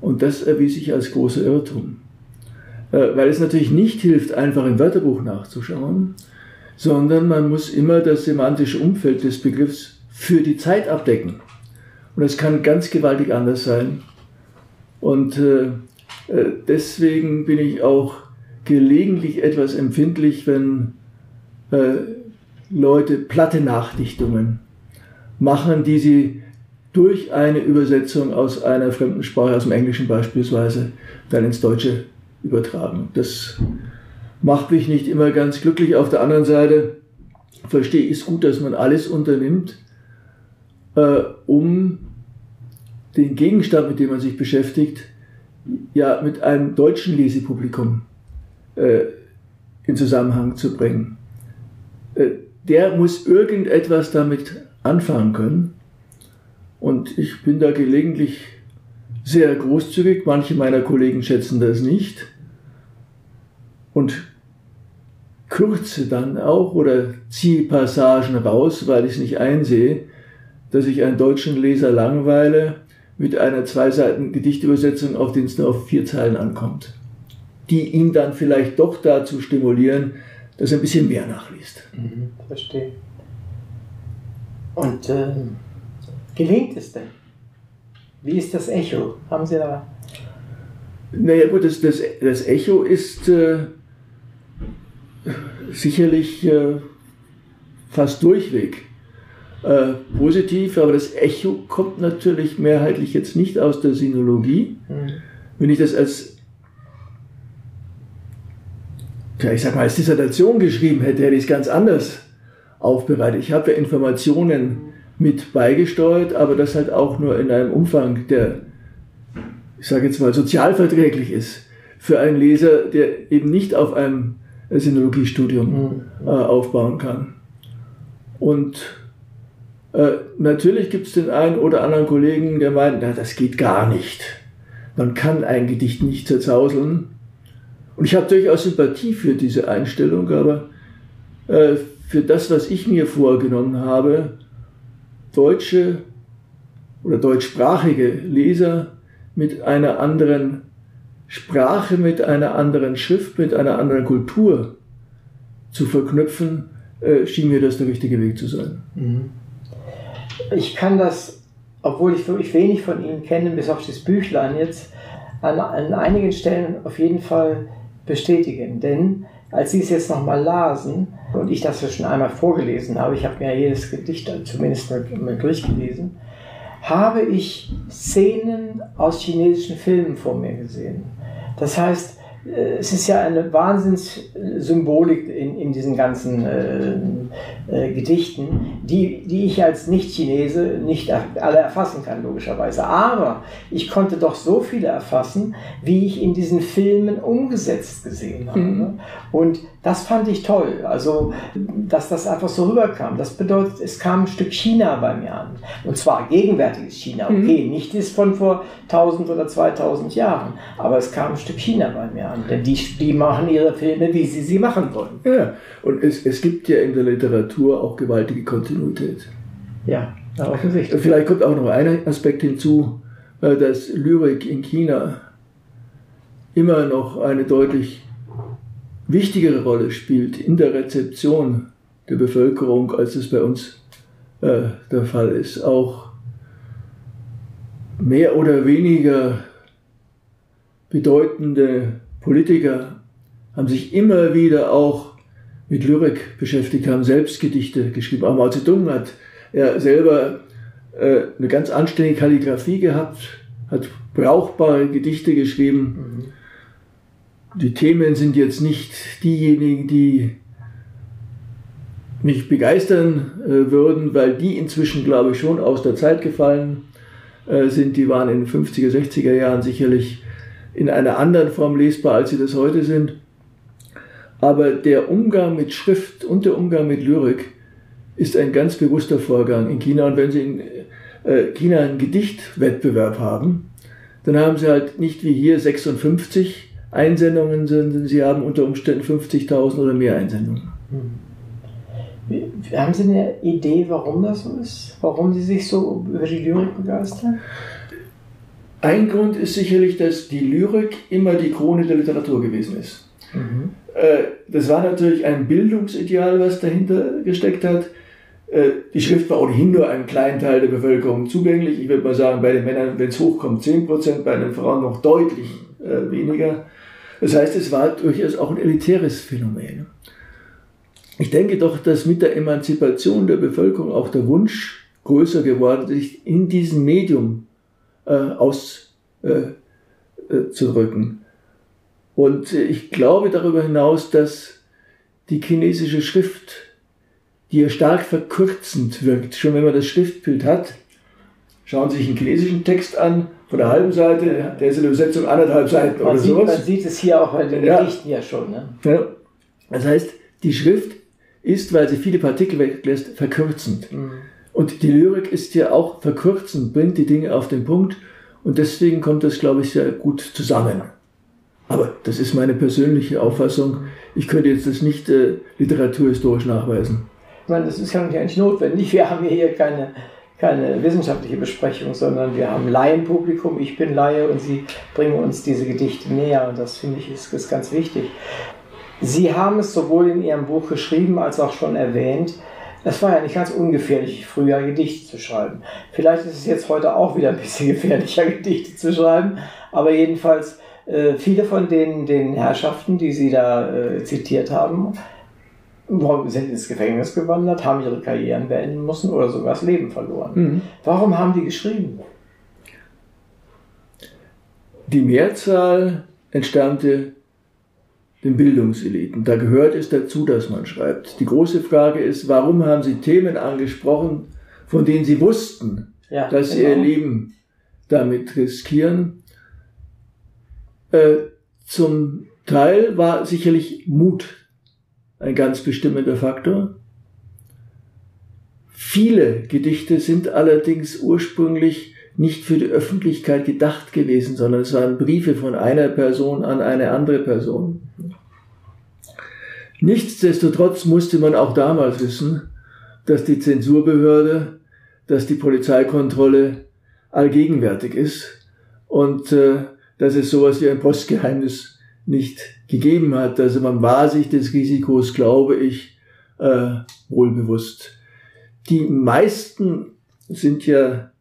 Und das erwies sich als großer Irrtum. Äh, weil es natürlich nicht hilft, einfach im Wörterbuch nachzuschauen, sondern man muss immer das semantische Umfeld des Begriffs für die Zeit abdecken. Und es kann ganz gewaltig anders sein. Und äh, äh, deswegen bin ich auch gelegentlich etwas empfindlich, wenn Leute platte Nachdichtungen machen, die sie durch eine Übersetzung aus einer fremden Sprache, aus dem Englischen beispielsweise, dann ins Deutsche übertragen. Das macht mich nicht immer ganz glücklich. Auf der anderen Seite verstehe ich es gut, dass man alles unternimmt, äh, um den Gegenstand, mit dem man sich beschäftigt, ja mit einem deutschen Lesepublikum äh, in Zusammenhang zu bringen. Äh, der muss irgendetwas damit anfangen können. Und ich bin da gelegentlich sehr großzügig. Manche meiner Kollegen schätzen das nicht. Und kürze dann auch oder ziehe Passagen raus, weil ich es nicht einsehe, dass ich einen deutschen Leser langweile mit einer zwei Seiten Gedichtübersetzung, auf den es nur auf vier Zeilen ankommt, die ihn dann vielleicht doch dazu stimulieren, dass er ein bisschen mehr nachliest. Mhm, verstehe. Und äh, gelingt es denn? Wie ist das Echo? Haben Sie da. Naja, gut, das, das, das Echo ist äh, sicherlich äh, fast durchweg äh, positiv, aber das Echo kommt natürlich mehrheitlich jetzt nicht aus der Sinologie. Mhm. Wenn ich das als, ja, ich sag mal, als Dissertation geschrieben hätte, hätte ich es ganz anders aufbereitet. Ich habe ja Informationen mit beigesteuert, aber das halt auch nur in einem Umfang, der, ich sage jetzt mal, sozialverträglich ist für einen Leser, der eben nicht auf einem Sinologiestudium mhm. äh, aufbauen kann. Und äh, natürlich gibt es den einen oder anderen Kollegen, der meint, na, das geht gar nicht. Man kann ein Gedicht nicht zerzauseln. Und ich habe durchaus Sympathie für diese Einstellung, aber äh, für das, was ich mir vorgenommen habe, deutsche oder deutschsprachige Leser mit einer anderen Sprache, mit einer anderen Schrift, mit einer anderen Kultur zu verknüpfen, äh, schien mir das der richtige Weg zu sein. Mhm. Ich kann das, obwohl ich wirklich wenig von Ihnen kenne, bis auf das Büchlein jetzt, an, an einigen Stellen auf jeden Fall bestätigen. Denn als Sie es jetzt nochmal lasen und ich das ja schon einmal vorgelesen habe, ich habe mir ja jedes Gedicht zumindest mal durchgelesen, habe ich Szenen aus chinesischen Filmen vor mir gesehen. Das heißt, es ist ja eine Wahnsinnssymbolik in, in diesen ganzen äh, äh, Gedichten, die, die ich als Nicht-Chinese nicht alle erfassen kann, logischerweise. Aber ich konnte doch so viele erfassen, wie ich in diesen Filmen umgesetzt gesehen habe. Mhm. Und das fand ich toll. Also, dass das einfach so rüberkam. Das bedeutet, es kam ein Stück China bei mir an. Und zwar gegenwärtiges China. Mhm. Okay, mhm. nicht das von vor 1000 oder 2000 Jahren, aber es kam ein Stück China bei mir an. Denn die, die machen ihre Filme, wie sie sie machen wollen. Ja, und es, es gibt ja in der Literatur auch gewaltige Kontinuität. Ja, offensichtlich. Vielleicht kommt auch noch ein Aspekt hinzu, äh, dass Lyrik in China immer noch eine deutlich wichtigere Rolle spielt in der Rezeption der Bevölkerung, als es bei uns äh, der Fall ist. Auch mehr oder weniger bedeutende Politiker haben sich immer wieder auch mit Lyrik beschäftigt, haben selbst Gedichte geschrieben. Auch Mao Zedong hat ja selber äh, eine ganz anständige Kalligrafie gehabt, hat brauchbare Gedichte geschrieben. Mhm. Die Themen sind jetzt nicht diejenigen, die mich begeistern äh, würden, weil die inzwischen, glaube ich, schon aus der Zeit gefallen äh, sind. Die waren in den 50er, 60er Jahren sicherlich in einer anderen Form lesbar, als sie das heute sind. Aber der Umgang mit Schrift und der Umgang mit Lyrik ist ein ganz bewusster Vorgang in China. Und wenn Sie in äh, China einen Gedichtwettbewerb haben, dann haben Sie halt nicht wie hier 56 Einsendungen, sondern Sie haben unter Umständen 50.000 oder mehr Einsendungen. Hm. Haben Sie eine Idee, warum das so ist? Warum Sie sich so über die Lyrik begeistern? Ein Grund ist sicherlich, dass die Lyrik immer die Krone der Literatur gewesen ist. Mhm. Äh, das war natürlich ein Bildungsideal, was dahinter gesteckt hat. Äh, die Schrift war ohnehin nur einem kleinen Teil der Bevölkerung zugänglich. Ich würde mal sagen, bei den Männern, wenn es hochkommt, 10%, bei den Frauen noch deutlich äh, weniger. Das heißt, es war durchaus auch ein elitäres Phänomen. Ich denke doch, dass mit der Emanzipation der Bevölkerung auch der Wunsch größer geworden ist, sich in diesem Medium äh, auszudrücken. Und äh, ich glaube darüber hinaus, dass die chinesische Schrift, die ja stark verkürzend wirkt, schon wenn man das Schriftbild hat, schauen Sie sich einen chinesischen Text an, von der halben Seite, der ist in der Übersetzung anderthalb Seiten man oder sieht, sowas. Man sieht es hier auch bei den ja. Gedichten ja schon. Ne? Ja. Das heißt, die Schrift ist, weil sie viele Partikel weglässt, verkürzend. Mhm. Und die Lyrik ist ja auch verkürzend, bringt die Dinge auf den Punkt und deswegen kommt das, glaube ich, sehr gut zusammen. Aber das ist meine persönliche Auffassung. Ich könnte jetzt das nicht äh, literaturhistorisch nachweisen. Ich meine, das ist ja nicht notwendig. Wir haben hier keine, keine wissenschaftliche Besprechung, sondern wir haben Laienpublikum. Ich bin Laie und Sie bringen uns diese Gedichte näher und das finde ich ist, ist ganz wichtig. Sie haben es sowohl in Ihrem Buch geschrieben als auch schon erwähnt. Es war ja nicht ganz ungefährlich, früher Gedichte zu schreiben. Vielleicht ist es jetzt heute auch wieder ein bisschen gefährlicher, Gedichte zu schreiben, aber jedenfalls äh, viele von den, den Herrschaften, die Sie da äh, zitiert haben, sind ins Gefängnis gewandert, haben ihre Karrieren beenden müssen oder sogar das Leben verloren. Mhm. Warum haben die geschrieben? Die Mehrzahl entstammte den Bildungseliten. Da gehört es dazu, dass man schreibt. Die große Frage ist, warum haben sie Themen angesprochen, von denen sie wussten, ja, dass genau. sie ihr Leben damit riskieren? Äh, zum Teil war sicherlich Mut ein ganz bestimmender Faktor. Viele Gedichte sind allerdings ursprünglich nicht für die Öffentlichkeit gedacht gewesen, sondern es waren Briefe von einer Person an eine andere Person. Nichtsdestotrotz musste man auch damals wissen, dass die Zensurbehörde, dass die Polizeikontrolle allgegenwärtig ist und äh, dass es sowas wie ein Postgeheimnis nicht gegeben hat. Also man war sich des Risikos, glaube ich, äh, wohl bewusst. Die meisten sind ja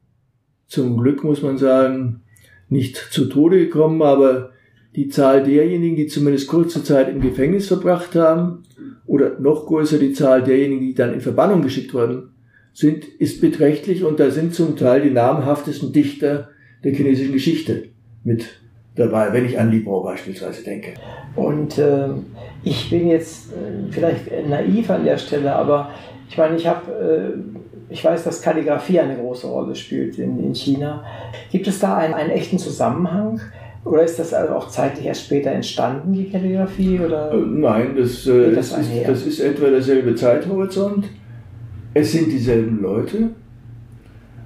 zum Glück, muss man sagen, nicht zu Tode gekommen, aber die Zahl derjenigen, die zumindest kurze Zeit im Gefängnis verbracht haben, oder noch größer die Zahl derjenigen, die dann in Verbannung geschickt worden sind, ist beträchtlich und da sind zum Teil die namhaftesten Dichter der chinesischen Geschichte mit dabei, wenn ich an Libro beispielsweise denke. Und äh, ich bin jetzt äh, vielleicht naiv an der Stelle, aber ich meine, ich habe, äh, ich weiß, dass Kalligrafie eine große Rolle spielt in, in China. Gibt es da einen, einen echten Zusammenhang? Oder ist das also auch zeitlich erst später entstanden, die Kalligrafie? Oder äh, Nein, das, äh, das, ist, das ist etwa derselbe Zeithorizont. Es sind dieselben Leute.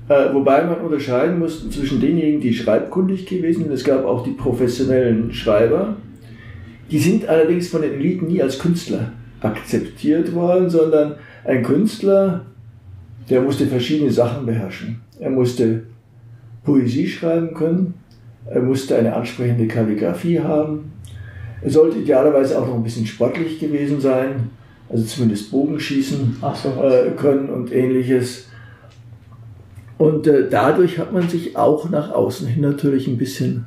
Äh, wobei man unterscheiden muss zwischen denjenigen, die schreibkundig gewesen sind. Es gab auch die professionellen Schreiber. Die sind allerdings von den Eliten nie als Künstler akzeptiert worden, sondern ein Künstler, der musste verschiedene Sachen beherrschen. Er musste Poesie schreiben können, er musste eine ansprechende Kalligrafie haben. Er sollte idealerweise auch noch ein bisschen sportlich gewesen sein, also zumindest Bogenschießen so, äh, können und ähnliches. Und äh, dadurch hat man sich auch nach außen hin natürlich ein bisschen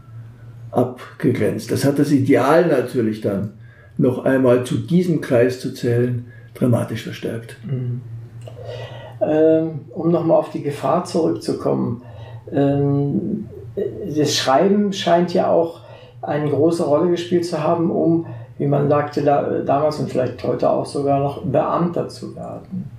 abgegrenzt. Das hat das Ideal natürlich dann noch einmal zu diesem Kreis zu zählen, dramatisch verstärkt. Mhm. Ähm, um nochmal auf die Gefahr zurückzukommen. Ähm, das Schreiben scheint ja auch eine große Rolle gespielt zu haben, um, wie man sagte da, damals und vielleicht heute auch sogar noch, Beamter zu werden.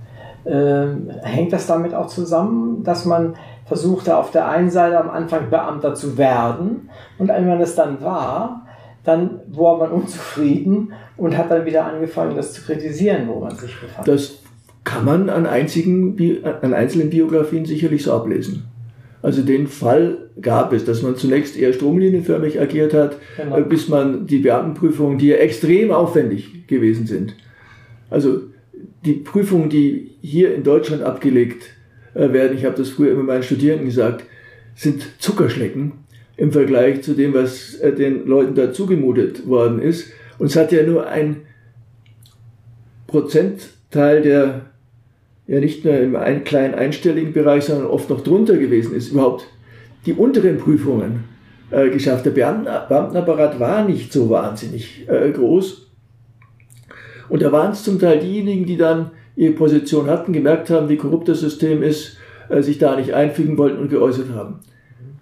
Ähm, hängt das damit auch zusammen, dass man versuchte auf der einen Seite am Anfang Beamter zu werden und wenn man es dann war, dann war man unzufrieden und hat dann wieder angefangen, das zu kritisieren, wo man sich befand. Das kann man an, einzigen, an einzelnen Biografien sicherlich so ablesen. Also den Fall gab es, dass man zunächst eher stromlinienförmig agiert hat, genau. Bis man die Beamtenprüfungen, die ja extrem aufwendig gewesen sind. Also die Prüfungen, die hier in Deutschland abgelegt äh, werden, ich habe das früher immer meinen Studierenden gesagt, sind Zuckerschlecken im Vergleich zu dem, was äh, den Leuten da zugemutet worden ist. Und es hat ja nur ein Prozentteil der ja nicht nur im einen kleinen einstelligen Bereich, sondern oft noch drunter gewesen ist, überhaupt die unteren Prüfungen äh, geschafft. Der Beamten, Beamtenapparat war nicht so wahnsinnig äh, groß. Und da waren es zum Teil diejenigen, die dann ihre Position hatten, gemerkt haben, wie korrupt das System ist, äh, sich da nicht einfügen wollten und geäußert haben.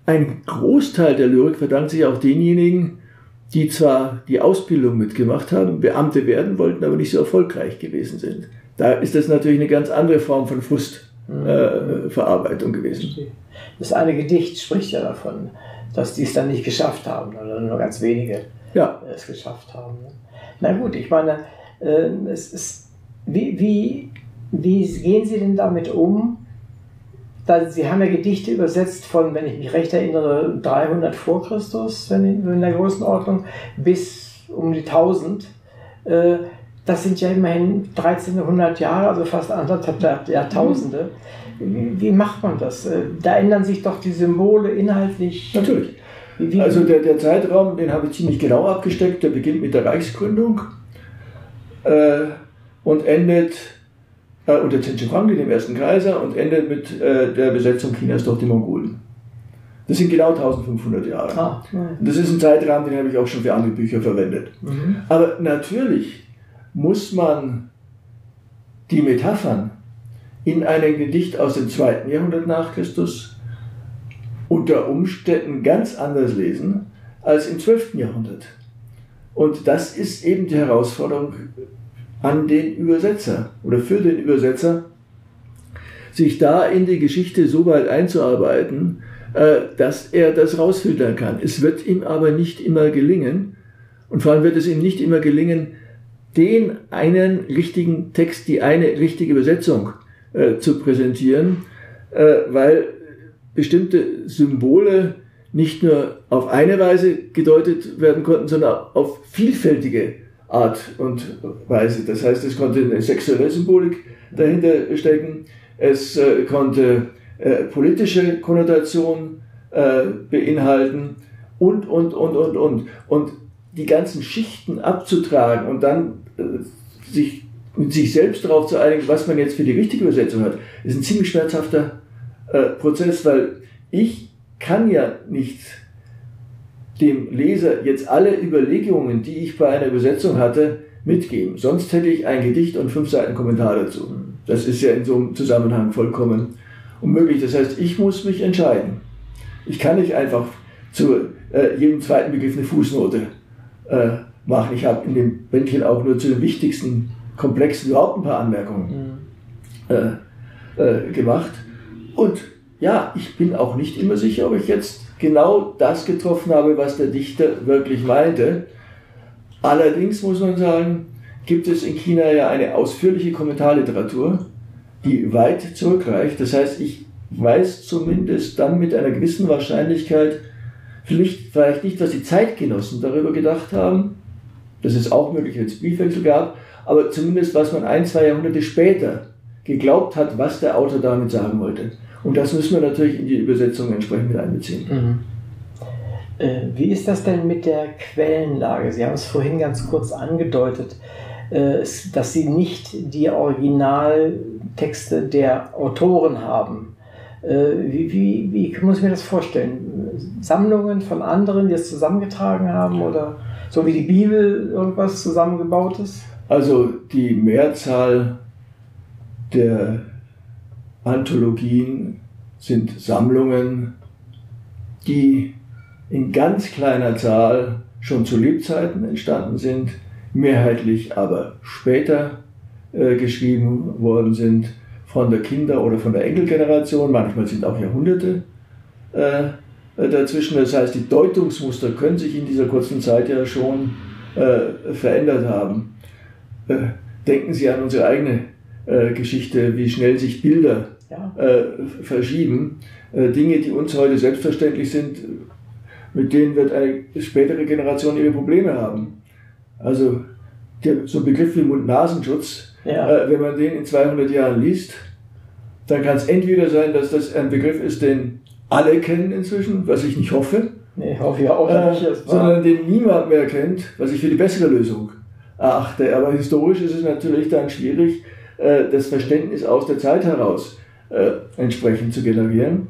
Ein Großteil der Lyrik verdankt sich auch denjenigen, die zwar die Ausbildung mitgemacht haben, Beamte werden wollten, aber nicht so erfolgreich gewesen sind. Da ist das natürlich eine ganz andere Form von Frustverarbeitung mhm. äh, gewesen. Das eine Gedicht spricht ja davon, dass die es dann nicht geschafft haben, oder nur ganz wenige ja. es geschafft haben. Na gut, ich meine, es ist, wie, wie, wie gehen Sie denn damit um? Da, Sie haben ja Gedichte übersetzt von, wenn ich mich recht erinnere, 300 vor Christus, wenn in der Größenordnung, bis um die 1000. Äh, das sind ja immerhin 1300 Jahre, also fast anderthalb Jahrtausende. Wie, wie, macht man das? Äh, da ändern sich doch die Symbole inhaltlich. Natürlich. Wie, also der, der, Zeitraum, den habe ich ziemlich genau abgesteckt. Der beginnt mit der Reichsgründung äh, und endet äh, unter Chen Shihhuangdi, dem ersten Kaiser, und endet mit äh, der Besetzung Chinas durch die Mongolen. Das sind genau 1500 Jahre. Ah, das ist ein Zeitrahmen, den habe ich auch schon für andere Bücher verwendet. Mhm. Aber natürlich muss man die Metaphern in einem Gedicht aus dem zweiten Jahrhundert nach Christus unter Umständen ganz anders lesen als im 12. Jahrhundert. Und das ist eben die Herausforderung an den Übersetzer oder für den Übersetzer, sich da in die Geschichte so weit einzuarbeiten, äh, dass er das rausfiltern kann. Es wird ihm aber nicht immer gelingen. Und vor allem wird es ihm nicht immer gelingen, den einen richtigen Text, die eine richtige Übersetzung äh, zu präsentieren, äh, weil bestimmte Symbole nicht nur auf eine Weise gedeutet werden konnten, sondern auf vielfältige Art und Weise. Das heißt, es konnte eine sexuelle Symbolik dahinter stecken, es äh, konnte äh, politische Konnotation äh, beinhalten und, und, und, und, und. Und die ganzen Schichten abzutragen und dann sich mit sich selbst darauf zu einigen, was man jetzt für die richtige Übersetzung hat, ist ein ziemlich schmerzhafter Prozess, weil ich kann ja nicht dem Leser jetzt alle Überlegungen, die ich bei einer Übersetzung hatte, mitgeben. Sonst hätte ich ein Gedicht und fünf Seiten Kommentar dazu. Das ist ja in so einem Zusammenhang vollkommen unmöglich. Das heißt, ich muss mich entscheiden. Ich kann nicht einfach zu äh, jedem zweiten Begriff eine Fußnote äh, machen. Ich habe in dem Bändchen auch nur zu den wichtigsten Komplexen überhaupt ein paar Anmerkungen mhm. äh, äh, gemacht. Und ja, ich bin auch nicht immer sicher, ob ich jetzt genau das getroffen habe, was der Dichter wirklich meinte. Allerdings muss man sagen, gibt es in China ja eine ausführliche Kommentarliteratur, die weit zurückreicht. Das heißt, ich weiß zumindest dann mit einer gewissen Wahrscheinlichkeit, vielleicht, vielleicht nicht, was die Zeitgenossen darüber gedacht haben, dass es auch möglich, wenn es Briefwechsel gab, aber zumindest was man ein, zwei Jahrhunderte später geglaubt hat, was der Autor damit sagen wollte. Und das müssen wir natürlich in die Übersetzung entsprechend mit einbeziehen. Mhm. Äh, wie ist das denn mit der Quellenlage? Sie haben es vorhin ganz kurz angedeutet, äh, dass Sie nicht die Originaltexte der Autoren haben. Äh, wie, wie, wie muss ich mir das vorstellen? Sammlungen von anderen, die es zusammengetragen haben oder so wie die Bibel irgendwas zusammengebautes? Also die Mehrzahl der Anthologien sind Sammlungen, die in ganz kleiner Zahl schon zu Lebzeiten entstanden sind, mehrheitlich aber später äh, geschrieben worden sind von der Kinder- oder von der Enkelgeneration. Manchmal sind auch Jahrhunderte äh, dazwischen. Das heißt, die Deutungsmuster können sich in dieser kurzen Zeit ja schon äh, verändert haben. Äh, denken Sie an unsere eigene äh, Geschichte, wie schnell sich Bilder ja. Äh, verschieben. Dinge, die uns heute selbstverständlich sind, mit denen wird eine spätere Generation ihre Probleme haben. Also der, so ein Begriff wie Mund-Nasenschutz, ja. äh, wenn man den in 200 Jahren liest, dann kann es entweder sein, dass das ein Begriff ist, den alle kennen inzwischen, was ich nicht hoffe, nee, hoffe ich auch äh, nicht, sondern den niemand mehr kennt, was ich für die bessere Lösung erachte. Aber historisch ist es natürlich dann schwierig, äh, das Verständnis aus der Zeit heraus äh, entsprechend zu generieren.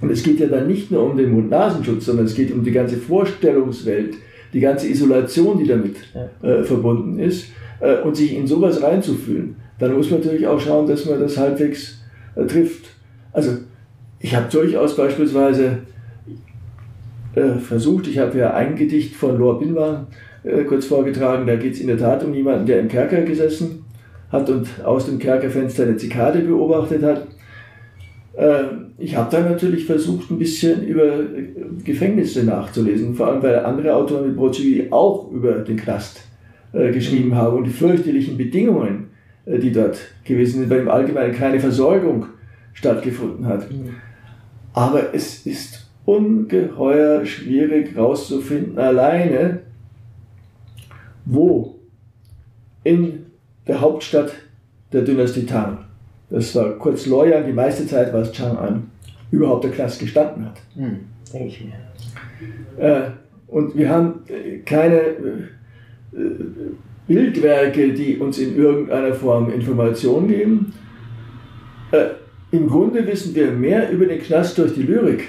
Und es geht ja dann nicht nur um den Mund-Nasenschutz, sondern es geht um die ganze Vorstellungswelt, die ganze Isolation, die damit äh, verbunden ist, äh, und sich in sowas reinzufühlen. Dann muss man natürlich auch schauen, dass man das halbwegs äh, trifft. Also ich habe durchaus beispielsweise äh, versucht, ich habe ja ein Gedicht von Lor Binwa äh, kurz vorgetragen, da geht es in der Tat um jemanden, der im Kerker gesessen hat und aus dem Kerkerfenster eine Zikade beobachtet hat. Ähm, ich habe dann natürlich versucht, ein bisschen über Gefängnisse nachzulesen, vor allem weil andere Autoren mit Brodsky auch über den Knast äh, geschrieben haben und die fürchterlichen Bedingungen, äh, die dort gewesen sind, weil im Allgemeinen keine Versorgung stattgefunden hat. Mhm. Aber es ist ungeheuer schwierig herauszufinden alleine, wo in der Hauptstadt der Dynastie Tang das war kurz Loyang, die meiste Zeit war es Chang'an, überhaupt der Klasse gestanden hat. Hm, denke ich mir. Äh, und wir haben äh, keine äh, Bildwerke, die uns in irgendeiner Form Informationen geben. Äh, Im Grunde wissen wir mehr über den Knast durch die Lyrik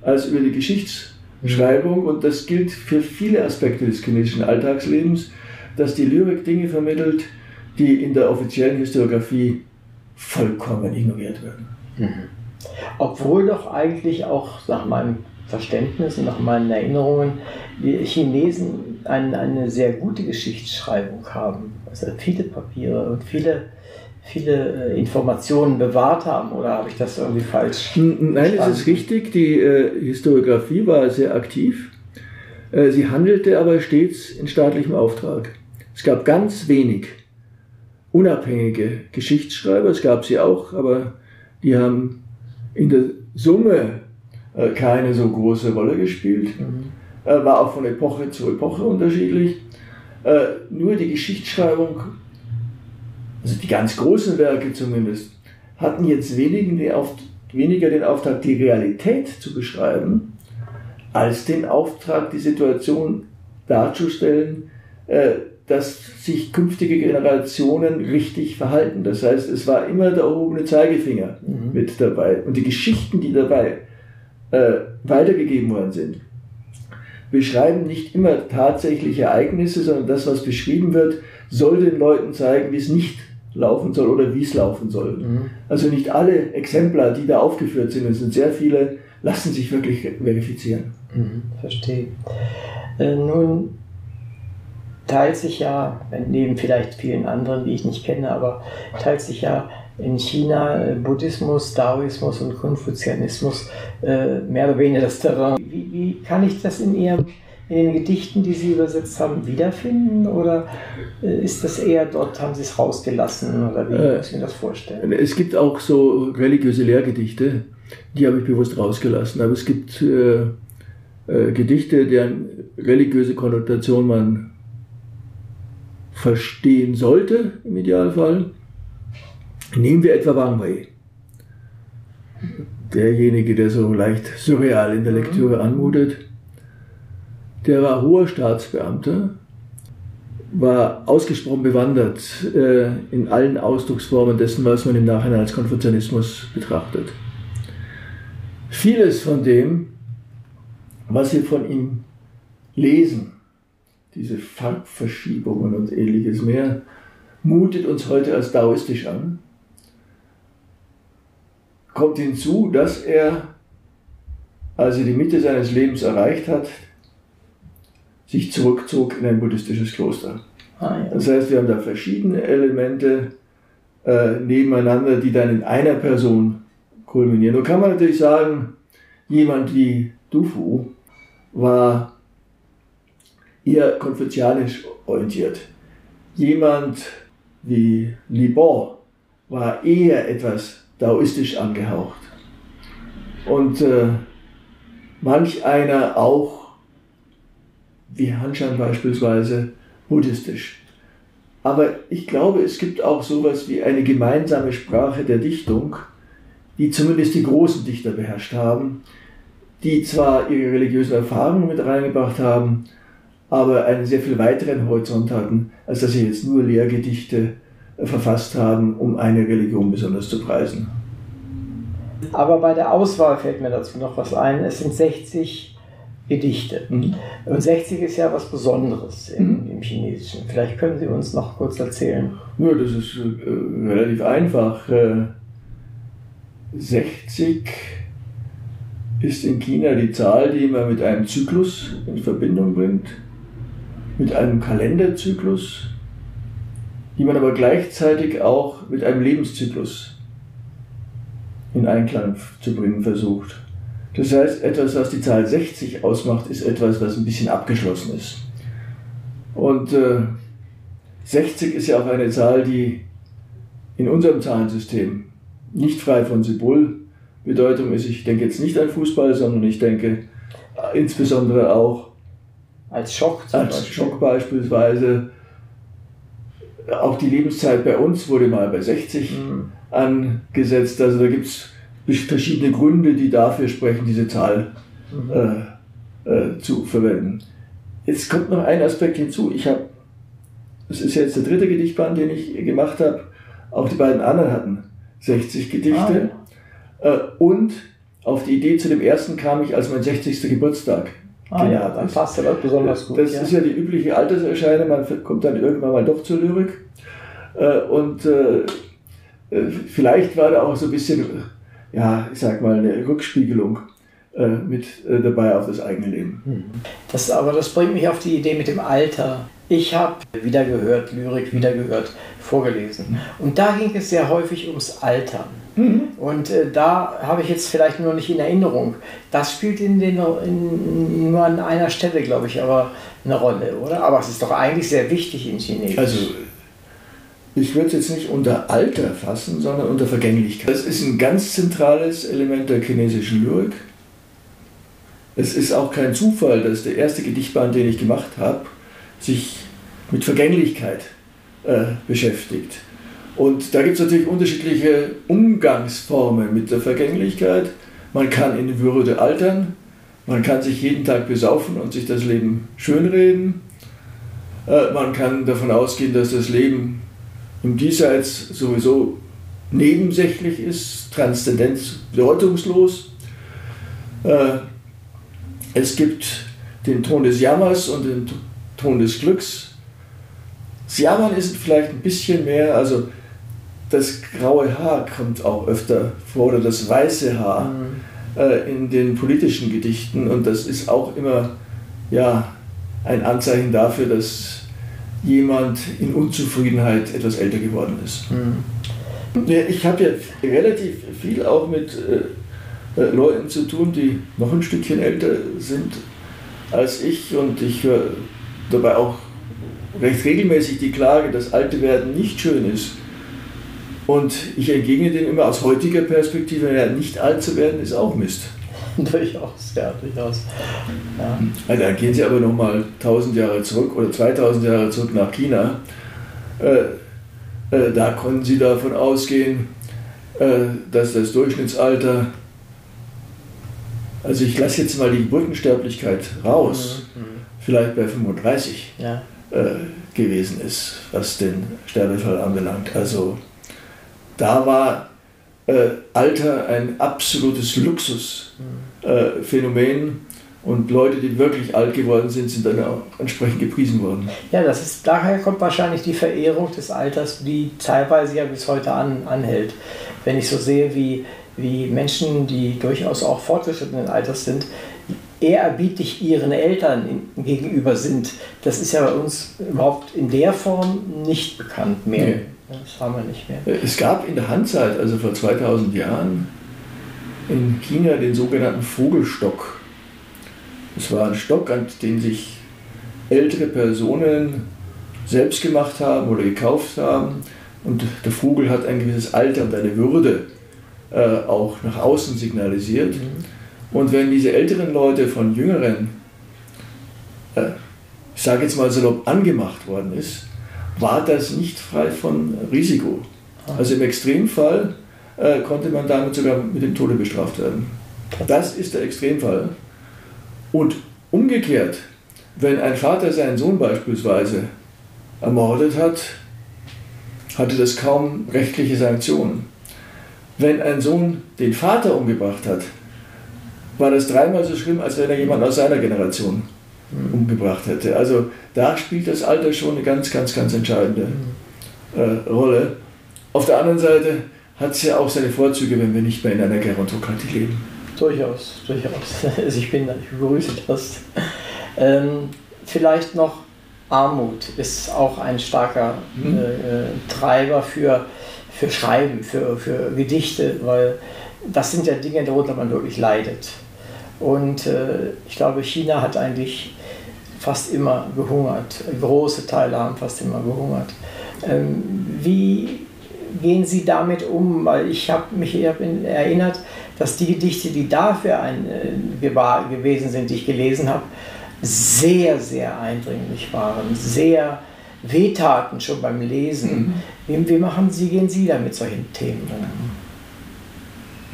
als über die Geschichtsschreibung und das gilt für viele Aspekte des chinesischen Alltagslebens, dass die Lyrik Dinge vermittelt, die in der offiziellen Historiografie vollkommen ignoriert werden. Mhm. Obwohl doch eigentlich auch nach meinem Verständnis und nach meinen Erinnerungen die Chinesen eine, eine sehr gute Geschichtsschreibung haben. Also viele Papiere und viele, viele äh, Informationen bewahrt haben. Oder habe ich das irgendwie falsch? Nein, es ist richtig. Die äh, Historiografie war sehr aktiv. Äh, sie handelte aber stets in staatlichem Auftrag. Es gab ganz wenig unabhängige Geschichtsschreiber, es gab sie auch, aber die haben in der Summe äh, keine so große Rolle gespielt. Mhm. Äh, war auch von Epoche zu Epoche unterschiedlich. Äh, nur die Geschichtsschreibung, also die ganz großen Werke zumindest, hatten jetzt weniger den, Auftrag, weniger den Auftrag, die Realität zu beschreiben, als den Auftrag, die Situation darzustellen, dass sich künftige Generationen richtig verhalten. Das heißt, es war immer der erhobene Zeigefinger mhm. mit dabei. Und die Geschichten, die dabei äh, weitergegeben worden sind, beschreiben nicht immer tatsächliche Ereignisse, sondern das, was beschrieben wird, soll den Leuten zeigen, wie es nicht laufen soll oder wie es laufen soll. Mhm. Also nicht alle Exemplar, die da aufgeführt sind, es sind sehr viele, lassen sich wirklich verifizieren. Mhm, verstehe. Äh, nun teilt sich ja, neben vielleicht vielen anderen, die ich nicht kenne, aber teilt sich ja in China äh, Buddhismus, Daoismus und Konfuzianismus äh, mehr oder weniger das Terrain. Wie, wie kann ich das in Ihrem in den Gedichten, die Sie übersetzt haben, wiederfinden? Oder äh, ist das eher dort, haben Sie es rausgelassen? Oder wie äh, muss ich mir das vorstellen? Es gibt auch so religiöse Lehrgedichte, die habe ich bewusst rausgelassen. Aber es gibt äh, äh, Gedichte, deren religiöse Konnotation man verstehen sollte, im Idealfall. Nehmen wir etwa Wang Wei. Derjenige, der so leicht surreal in der Lektüre anmutet der war hoher Staatsbeamter, war ausgesprochen bewandert äh, in allen Ausdrucksformen dessen, was man im Nachhinein als Konfuzianismus betrachtet. Vieles von dem, was wir von ihm lesen, diese Farbverschiebungen und ähnliches mehr, mutet uns heute als daoistisch an. Kommt hinzu, dass er, als er die Mitte seines Lebens erreicht hat, sich zurückzog in ein buddhistisches Kloster. Ah, ja. Das heißt, wir haben da verschiedene Elemente äh, nebeneinander, die dann in einer Person kulminieren. Nun kann man natürlich sagen, jemand wie Dufu war eher konfuzianisch orientiert. Jemand wie Li Bo war eher etwas daoistisch angehaucht. Und äh, manch einer auch wie Hanshan beispielsweise, buddhistisch. Aber ich glaube, es gibt auch sowas wie eine gemeinsame Sprache der Dichtung, die zumindest die großen Dichter beherrscht haben, die zwar ihre religiösen Erfahrungen mit reingebracht haben, aber einen sehr viel weiteren Horizont hatten, als dass sie jetzt nur Lehrgedichte verfasst haben, um eine Religion besonders zu preisen. Aber bei der Auswahl fällt mir dazu noch was ein. Es sind 60 Gedichte. Mhm. Und 60 ist ja was Besonderes im, mhm. im, Chinesischen. Vielleicht können Sie uns noch kurz erzählen. Ja, das ist äh, relativ einfach. Äh, 60 ist in China die Zahl, die man mit einem Zyklus in Verbindung bringt, mit einem Kalenderzyklus, die man aber gleichzeitig auch mit einem Lebenszyklus in Einklang zu bringen versucht. Das heißt, etwas, was die Zahl 60 ausmacht, ist etwas, was ein bisschen abgeschlossen ist. Und äh, 60 ist ja auch eine Zahl, die in unserem Zahlensystem nicht frei von Symbolbedeutung ist. Ich denke jetzt nicht an Fußball, sondern ich denke äh, insbesondere auch als Schock, als Beispiel. Schock beispielsweise. Auch die Lebenszeit bei uns wurde mal bei 60 mhm. angesetzt. Also da gibt es verschiedene Gründe, die dafür sprechen, diese Zahl mhm. äh, äh, zu verwenden. Jetzt kommt noch ein Aspekt hinzu. Ich habe, das ist jetzt der dritte Gedichtband, den ich gemacht habe. Auch die beiden anderen hatten 60 Gedichte. Ah, ja. äh, und auf die Idee zu dem ersten kam ich, als mein 60. Geburtstag Ah ja, dann passt er besonders gut. Das ja. ist ja die übliche Alterserscheinung, man kommt dann irgendwann mal doch zur Lyrik. Äh, und äh, äh, vielleicht war da auch so ein bisschen ja, ich sag mal, eine Rückspiegelung mit dabei auf das eigene Leben. Hm. Das, aber das bringt mich auf die Idee mit dem Alter. Ich habe wieder gehört, Lyrik wieder gehört, vorgelesen. Und da ging es sehr häufig ums Altern. Mhm. Und äh, da habe ich jetzt vielleicht nur nicht in Erinnerung. Das spielt in den, in, nur an einer Stelle, glaube ich, aber eine Rolle, oder? Aber es ist doch eigentlich sehr wichtig in Chinesisch. Also ich würde es jetzt nicht unter Alter fassen, sondern unter Vergänglichkeit. Das ist ein ganz zentrales Element der chinesischen Lyrik. Es ist auch kein Zufall, dass der erste Gedichtband, den ich gemacht habe, sich mit Vergänglichkeit äh, beschäftigt. Und da gibt es natürlich unterschiedliche Umgangsformen mit der Vergänglichkeit. Man kann in Würde altern, man kann sich jeden Tag besaufen und sich das Leben schönreden. Äh, man kann davon ausgehen, dass das Leben im Diesseits sowieso nebensächlich ist, Transzendenz bedeutungslos. Äh, es gibt den Ton des Jammers und den Ton des Glücks. Das Jammern ist vielleicht ein bisschen mehr, also das graue Haar kommt auch öfter vor oder das weiße Haar mhm. äh, in den politischen Gedichten und das ist auch immer ja, ein Anzeichen dafür, dass jemand in Unzufriedenheit etwas älter geworden ist. Mhm. Ich habe ja relativ viel auch mit äh, äh, Leuten zu tun, die noch ein Stückchen älter sind als ich und ich höre dabei auch recht regelmäßig die Klage, dass alte werden nicht schön ist. Und ich entgegne dem immer aus heutiger Perspektive, ja, nicht alt zu werden ist auch Mist. durchaus, ja, durchaus. Ja. Also, dann gehen Sie aber nochmal 1000 Jahre zurück oder 2000 Jahre zurück nach China. Äh, äh, da konnten Sie davon ausgehen, äh, dass das Durchschnittsalter, also ich lasse jetzt mal die Geburtensterblichkeit raus, mhm. mhm. vielleicht bei 35 ja. Äh, gewesen ist, was den Sterbefall anbelangt. Also da war äh, Alter ein absolutes Luxusphänomen. Äh, und Leute, die wirklich alt geworden sind, sind dann auch entsprechend gepriesen worden. Ja, das ist, daher kommt wahrscheinlich die Verehrung des Alters, die teilweise ja bis heute an, anhält. Wenn ich so sehe, wie, wie Menschen, die durchaus auch fortgeschrittenen Alters sind, ehrerbietig ihren Eltern gegenüber sind, das ist ja bei uns überhaupt in der Form nicht bekannt mehr. Nee. Das haben wir nicht mehr. Es gab in der Handzeit, also vor 2000 Jahren, in China den sogenannten Vogelstock. Es war ein Stock, an den sich ältere Personen selbst gemacht haben oder gekauft haben. Und der Vogel hat ein gewisses Alter und eine Würde äh, auch nach außen signalisiert. Mhm. Und wenn diese älteren Leute von jüngeren, äh, ich sage jetzt mal salopp, angemacht worden ist, war das nicht frei von Risiko. Ah. Also im Extremfall äh, konnte man damit sogar mit dem Tode bestraft werden. Das ist der Extremfall. Und umgekehrt, wenn ein Vater seinen Sohn beispielsweise ermordet hat, hatte das kaum rechtliche Sanktionen. Wenn ein Sohn den Vater umgebracht hat, war das dreimal so schlimm, als wenn er jemand aus seiner Generation mhm. umgebracht hätte. Also da spielt das Alter schon eine ganz, ganz, ganz entscheidende äh, Rolle. Auf der anderen Seite hat es ja auch seine Vorzüge, wenn wir nicht mehr in einer Gerontokratie leben. Durchaus, durchaus. Also ich bin, ich begrüße das. Ähm, vielleicht noch Armut ist auch ein starker mhm. äh, Treiber für, für Schreiben, für, für Gedichte, weil das sind ja Dinge, darunter man wirklich leidet. Und äh, ich glaube, China hat eigentlich fast immer gehungert. Große Teile haben fast immer gehungert. Ähm, wie gehen Sie damit um? Weil ich habe mich erinnert, dass die Gedichte, die dafür ein, äh, gewesen sind, die ich gelesen habe, sehr, sehr eindringlich waren, sehr wehtaten schon beim Lesen. Mhm. Wie, wie, machen Sie, gehen Sie da mit solchen Themen um?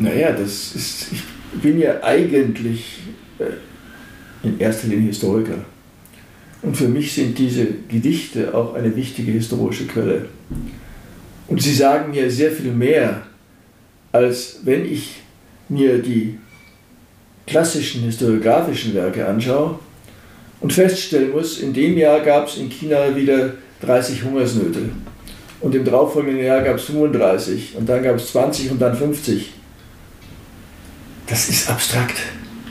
Naja, das ist, ich bin ja eigentlich äh, in erster Linie Historiker. Und für mich sind diese Gedichte auch eine wichtige historische Quelle. Und sie sagen mir sehr viel mehr, als wenn ich mir die klassischen historiografischen Werke anschaue und feststellen muss, in dem Jahr gab es in China wieder 30 Hungersnöte und im darauffolgenden Jahr gab es 35 und dann gab es 20 und dann 50. Das ist abstrakt.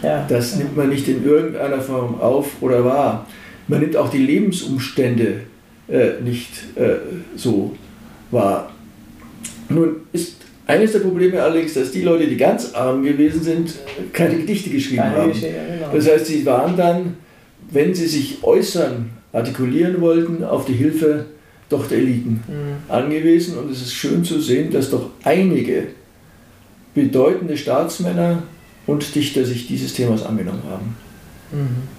Ja. Das nimmt man nicht in irgendeiner Form auf oder wahr. Man nimmt auch die Lebensumstände äh, nicht äh, so wahr. Nun ist eines der Probleme allerdings, dass die Leute, die ganz arm gewesen sind, keine Gedichte geschrieben keine haben. Geschichte, genau. Das heißt, sie waren dann, wenn sie sich äußern, artikulieren wollten, auf die Hilfe doch der Eliten mhm. angewiesen. Und es ist schön zu sehen, dass doch einige bedeutende Staatsmänner und Dichter sich dieses Themas angenommen haben. Mhm.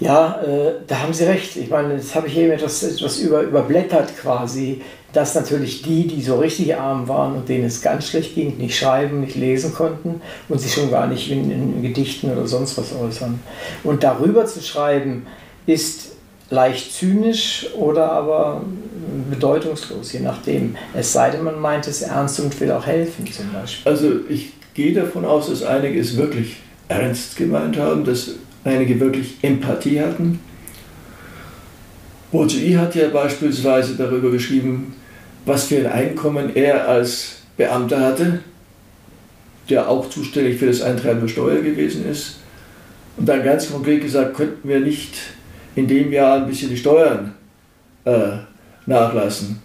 Ja, äh, da haben Sie recht. Ich meine, das habe ich eben etwas, etwas über, überblättert quasi, dass natürlich die, die so richtig arm waren und denen es ganz schlecht ging, nicht schreiben, nicht lesen konnten und sich schon gar nicht in, in Gedichten oder sonst was äußern. Und darüber zu schreiben, ist leicht zynisch oder aber bedeutungslos, je nachdem. Es sei denn, man meint es ernst und will auch helfen zum Beispiel. Also ich gehe davon aus, dass einige es wirklich ernst gemeint haben, dass einige wirklich Empathie hatten. Bourdieu hat ja beispielsweise darüber geschrieben, was für ein Einkommen er als Beamter hatte, der auch zuständig für das Eintreiben der Steuer gewesen ist. Und dann ganz konkret gesagt, könnten wir nicht in dem Jahr ein bisschen die Steuern äh, nachlassen.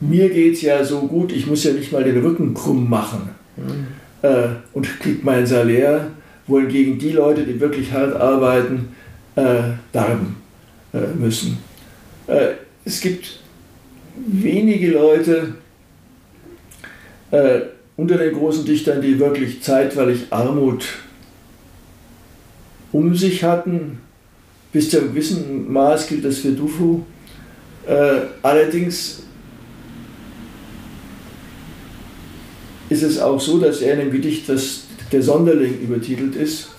Mir geht es ja so gut, ich muss ja nicht mal den Rücken krumm machen mhm. äh, und kriege mein Salär, wohingegen die Leute, die wirklich hart arbeiten, äh, darben äh, müssen. Äh, es gibt wenige Leute äh, unter den großen Dichtern, die wirklich zeitweilig Armut um sich hatten. Bis zu einem gewissen Maß gilt das für Dufu. Äh, allerdings ist es auch so, dass er in dem Gedicht, das der Sonderling übertitelt ist,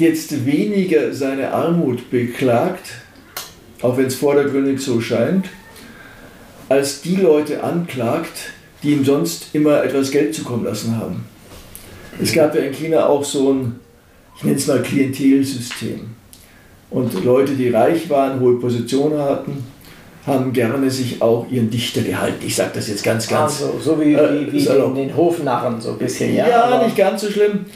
jetzt weniger seine Armut beklagt, auch wenn es vordergründig so scheint, als die Leute anklagt, die ihm sonst immer etwas Geld zukommen lassen haben. Es gab ja in China auch so ein, ich nenne es mal Klientelsystem. Und Leute, die reich waren, hohe Positionen hatten, haben gerne sich auch ihren Dichter gehalten. Ich sage das jetzt ganz, ganz. Also, so wie, äh, wie, wie in den Hofnarren so ein bisschen, ja. Ja, nicht ganz so schlimm.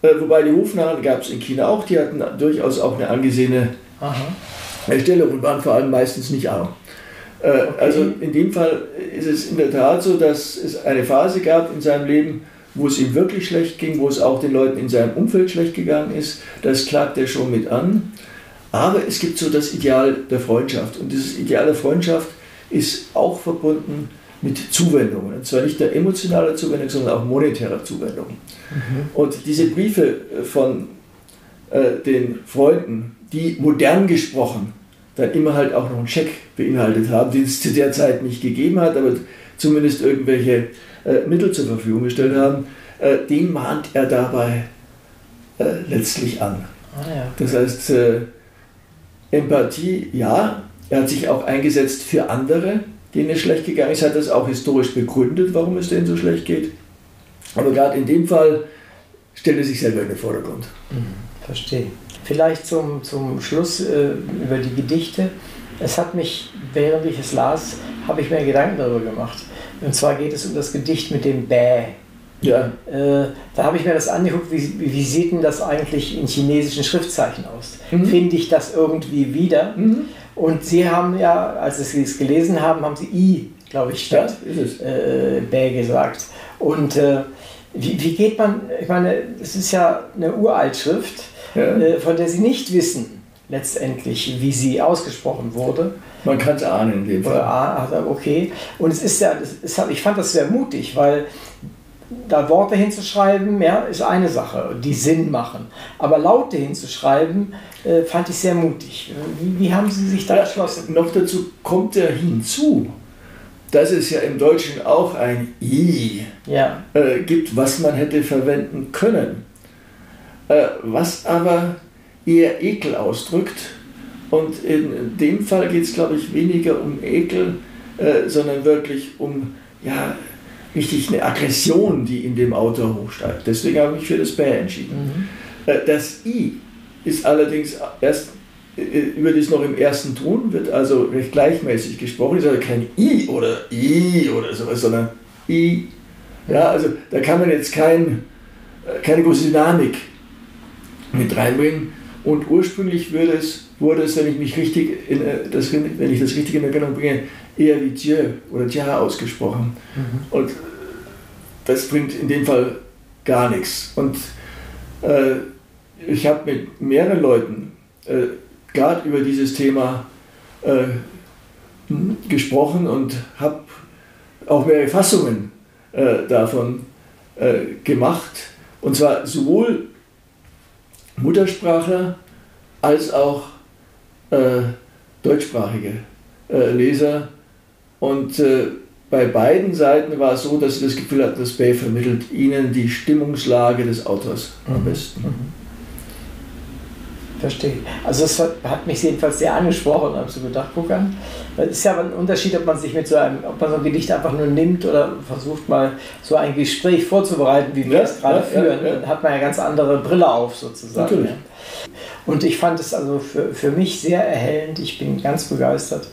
Äh, wobei die Hofnarren gab es in China auch, die hatten durchaus auch eine angesehene Aha. Stellung und waren vor allem meistens nicht arm. Äh, okay. Also in dem Fall ist es in der Tat so, dass es eine Phase gab in seinem Leben, wo es ihm wirklich schlecht ging, wo es auch den Leuten in seinem Umfeld schlecht gegangen ist. Das klagt er schon mit an. Aber es gibt so das Ideal der Freundschaft. Und dieses Ideal der Freundschaft ist auch verbunden mit Zuwendungen. Und zwar nicht der emotionale Zuwendung, sondern auch monetärer Zuwendung. Mhm. Und diese Briefe von äh, den Freunden, die modern gesprochen dann immer halt auch noch einen Scheck beinhaltet haben, den es zu der Zeit nicht gegeben hat, aber zumindest irgendwelche äh, Mittel zur Verfügung gestellt haben, äh, den mahnt er dabei äh, letztlich an. Ah, ja. Das heißt, äh, Empathie, ja, er hat sich auch eingesetzt für andere, denen es schlecht gegangen ist, hat das auch historisch begründet, warum es denen so schlecht geht. Aber gerade in dem Fall stellt er sich selber in den Vordergrund. Mhm, verstehe. Vielleicht zum, zum Schluss äh, über die Gedichte. Es hat mich, während ich es las, habe ich mir Gedanken darüber gemacht. Und zwar geht es um das Gedicht mit dem Bä. Ja. Äh, da habe ich mir das angeguckt, wie, wie sieht denn das eigentlich in chinesischen Schriftzeichen aus? Mhm. Finde ich das irgendwie wieder? Mhm. Und Sie haben ja, als Sie es gelesen haben, haben Sie I, glaube ich, statt ja, äh, Bä gesagt. Und äh, wie, wie geht man, ich meine, es ist ja eine Uraltschrift ja. Äh, von der sie nicht wissen, letztendlich, wie sie ausgesprochen wurde. Man kann es ahnen in dem Fall. Oder, okay. Und es ist ja, ist, ich fand das sehr mutig, weil da Worte hinzuschreiben, ja, ist eine Sache, die Sinn machen. Aber Laute hinzuschreiben, äh, fand ich sehr mutig. Wie, wie, haben Sie sich da ja, entschlossen? Noch dazu kommt ja hinzu, dass es ja im Deutschen auch ein I ja. äh, gibt, was man hätte verwenden können. Äh, was aber eher Ekel ausdrückt. Und in dem Fall geht es, glaube ich, weniger um Ekel, äh, sondern wirklich um ja, richtig eine Aggression, die in dem Autor hochsteigt. Deswegen habe ich mich für das Bär entschieden. Mhm. Äh, das I ist allerdings erst äh, über das noch im ersten Ton, wird also recht gleichmäßig gesprochen. Es ist also kein I oder I oder sowas, sondern I. Ja, also da kann man jetzt kein, äh, keine große Dynamik mit reinbringen. Und ursprünglich würde es, wurde es, wenn ich mich richtig in, äh, das, wenn ich das richtig in Erinnerung bringe, eher wie Dieu oder Dia ausgesprochen. Mhm. Und das bringt in dem Fall gar nichts. Und äh, ich habe mit mehreren Leuten äh, gerade über dieses Thema äh, gesprochen und habe auch mehrere Fassungen äh, davon äh, gemacht. Und zwar sowohl Muttersprachler als auch äh, deutschsprachige Leser. Und äh, bei beiden Seiten war es so, dass sie das Gefühl hatten, das Bay vermittelt ihnen die Stimmungslage des Autors am mhm. besten. Mhm. verstehe. Also es hat mich jedenfalls sehr angesprochen und habe so gedacht, guck an. Es ist ja ein Unterschied, ob man sich mit so einem, ob man so ein Gedicht einfach nur nimmt oder versucht mal so ein Gespräch vorzubereiten, wie wir ja, es gerade ja, führen. Ja, Dann hat man ja ganz andere Brille auf sozusagen. Natürlich. Und ich fand es also für, für mich sehr erhellend. Ich bin ganz begeistert,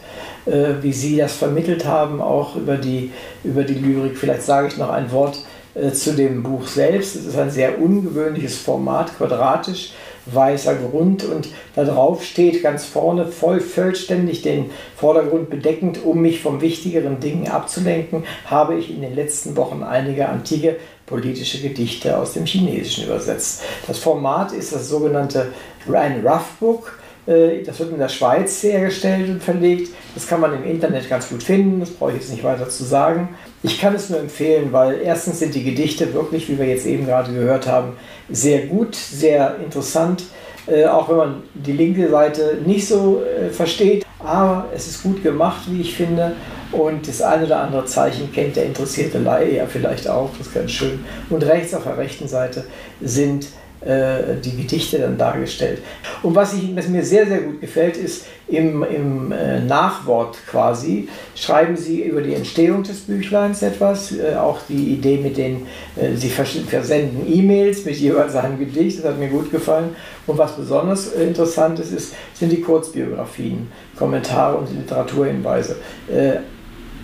äh, wie Sie das vermittelt haben, auch über die, über die Lyrik. Vielleicht sage ich noch ein Wort äh, zu dem Buch selbst. Es ist ein sehr ungewöhnliches Format, quadratisch weißer Grund und da drauf steht ganz vorne voll vollständig den Vordergrund bedeckend, um mich vom wichtigeren Dingen abzulenken, habe ich in den letzten Wochen einige antike politische Gedichte aus dem Chinesischen übersetzt. Das Format ist das sogenannte ein Rough Book. Äh, das wird in der Schweiz hergestellt und verlegt. Das kann man im Internet ganz gut finden, das brauche ich jetzt nicht weiter zu sagen. Ich kann es nur empfehlen, weil erstens sind die Gedichte wirklich, wie wir jetzt eben gerade gehört haben, sehr gut, sehr interessant, äh, auch wenn man die linke Seite nicht so äh, versteht. Aber es ist gut gemacht, wie ich finde. Und das eine oder andere Zeichen kennt der interessierte Laie ja vielleicht auch, das ist ganz schön. Und rechts auf der rechten Seite sind die Gedichte dann dargestellt. Und was, ich, was, mir sehr, sehr gut gefällt, ist im, im äh, Nachwort quasi, schreiben Sie über die Entstehung des Büchleins etwas, äh, auch die Idee mit den, äh, Sie versenden E-Mails mit jeweils einem Gedicht, das hat mir gut gefallen. Und was besonders äh, interessant ist, ist sind die Kurzbiografien, Kommentare und Literaturhinweise. Äh,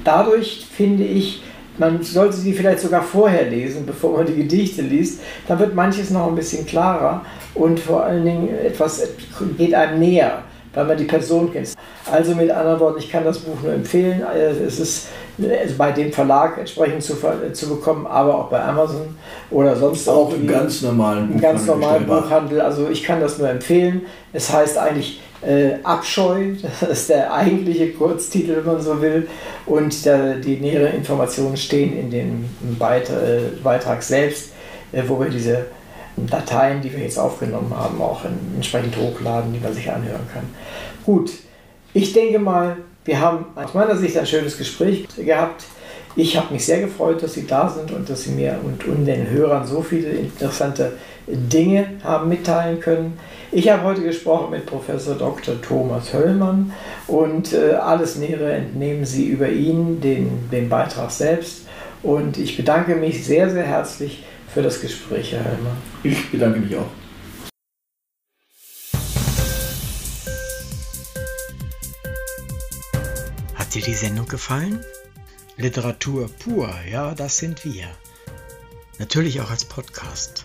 dadurch finde ich, man sollte sie vielleicht sogar vorher lesen, bevor man die Gedichte liest. Da wird manches noch ein bisschen klarer und vor allen Dingen etwas geht einem näher, weil man die Person kennt. Also mit anderen Worten, ich kann das Buch nur empfehlen. Es ist bei dem Verlag entsprechend zu, zu bekommen, aber auch bei Amazon oder sonst auch im ganz normalen Buchhandel. Ganz normalen Buchhandel. Also ich kann das nur empfehlen. Es heißt eigentlich äh, Abscheu, das ist der eigentliche Kurztitel, wenn man so will, und der, die näheren Informationen stehen in dem äh, Beitrag selbst, äh, wo wir diese Dateien, die wir jetzt aufgenommen haben, auch entsprechend hochladen, die man sich anhören kann. Gut, ich denke mal, wir haben aus meiner Sicht ein schönes Gespräch gehabt. Ich habe mich sehr gefreut, dass Sie da sind und dass Sie mir und, und den Hörern so viele interessante Dinge haben mitteilen können. Ich habe heute gesprochen mit Professor Dr. Thomas Höllmann und äh, alles Nähere entnehmen Sie über ihn, den, den Beitrag selbst. Und ich bedanke mich sehr, sehr herzlich für das Gespräch, Herr Höllmann. Ich bedanke mich auch. Hat dir die Sendung gefallen? Literatur pur, ja, das sind wir. Natürlich auch als Podcast.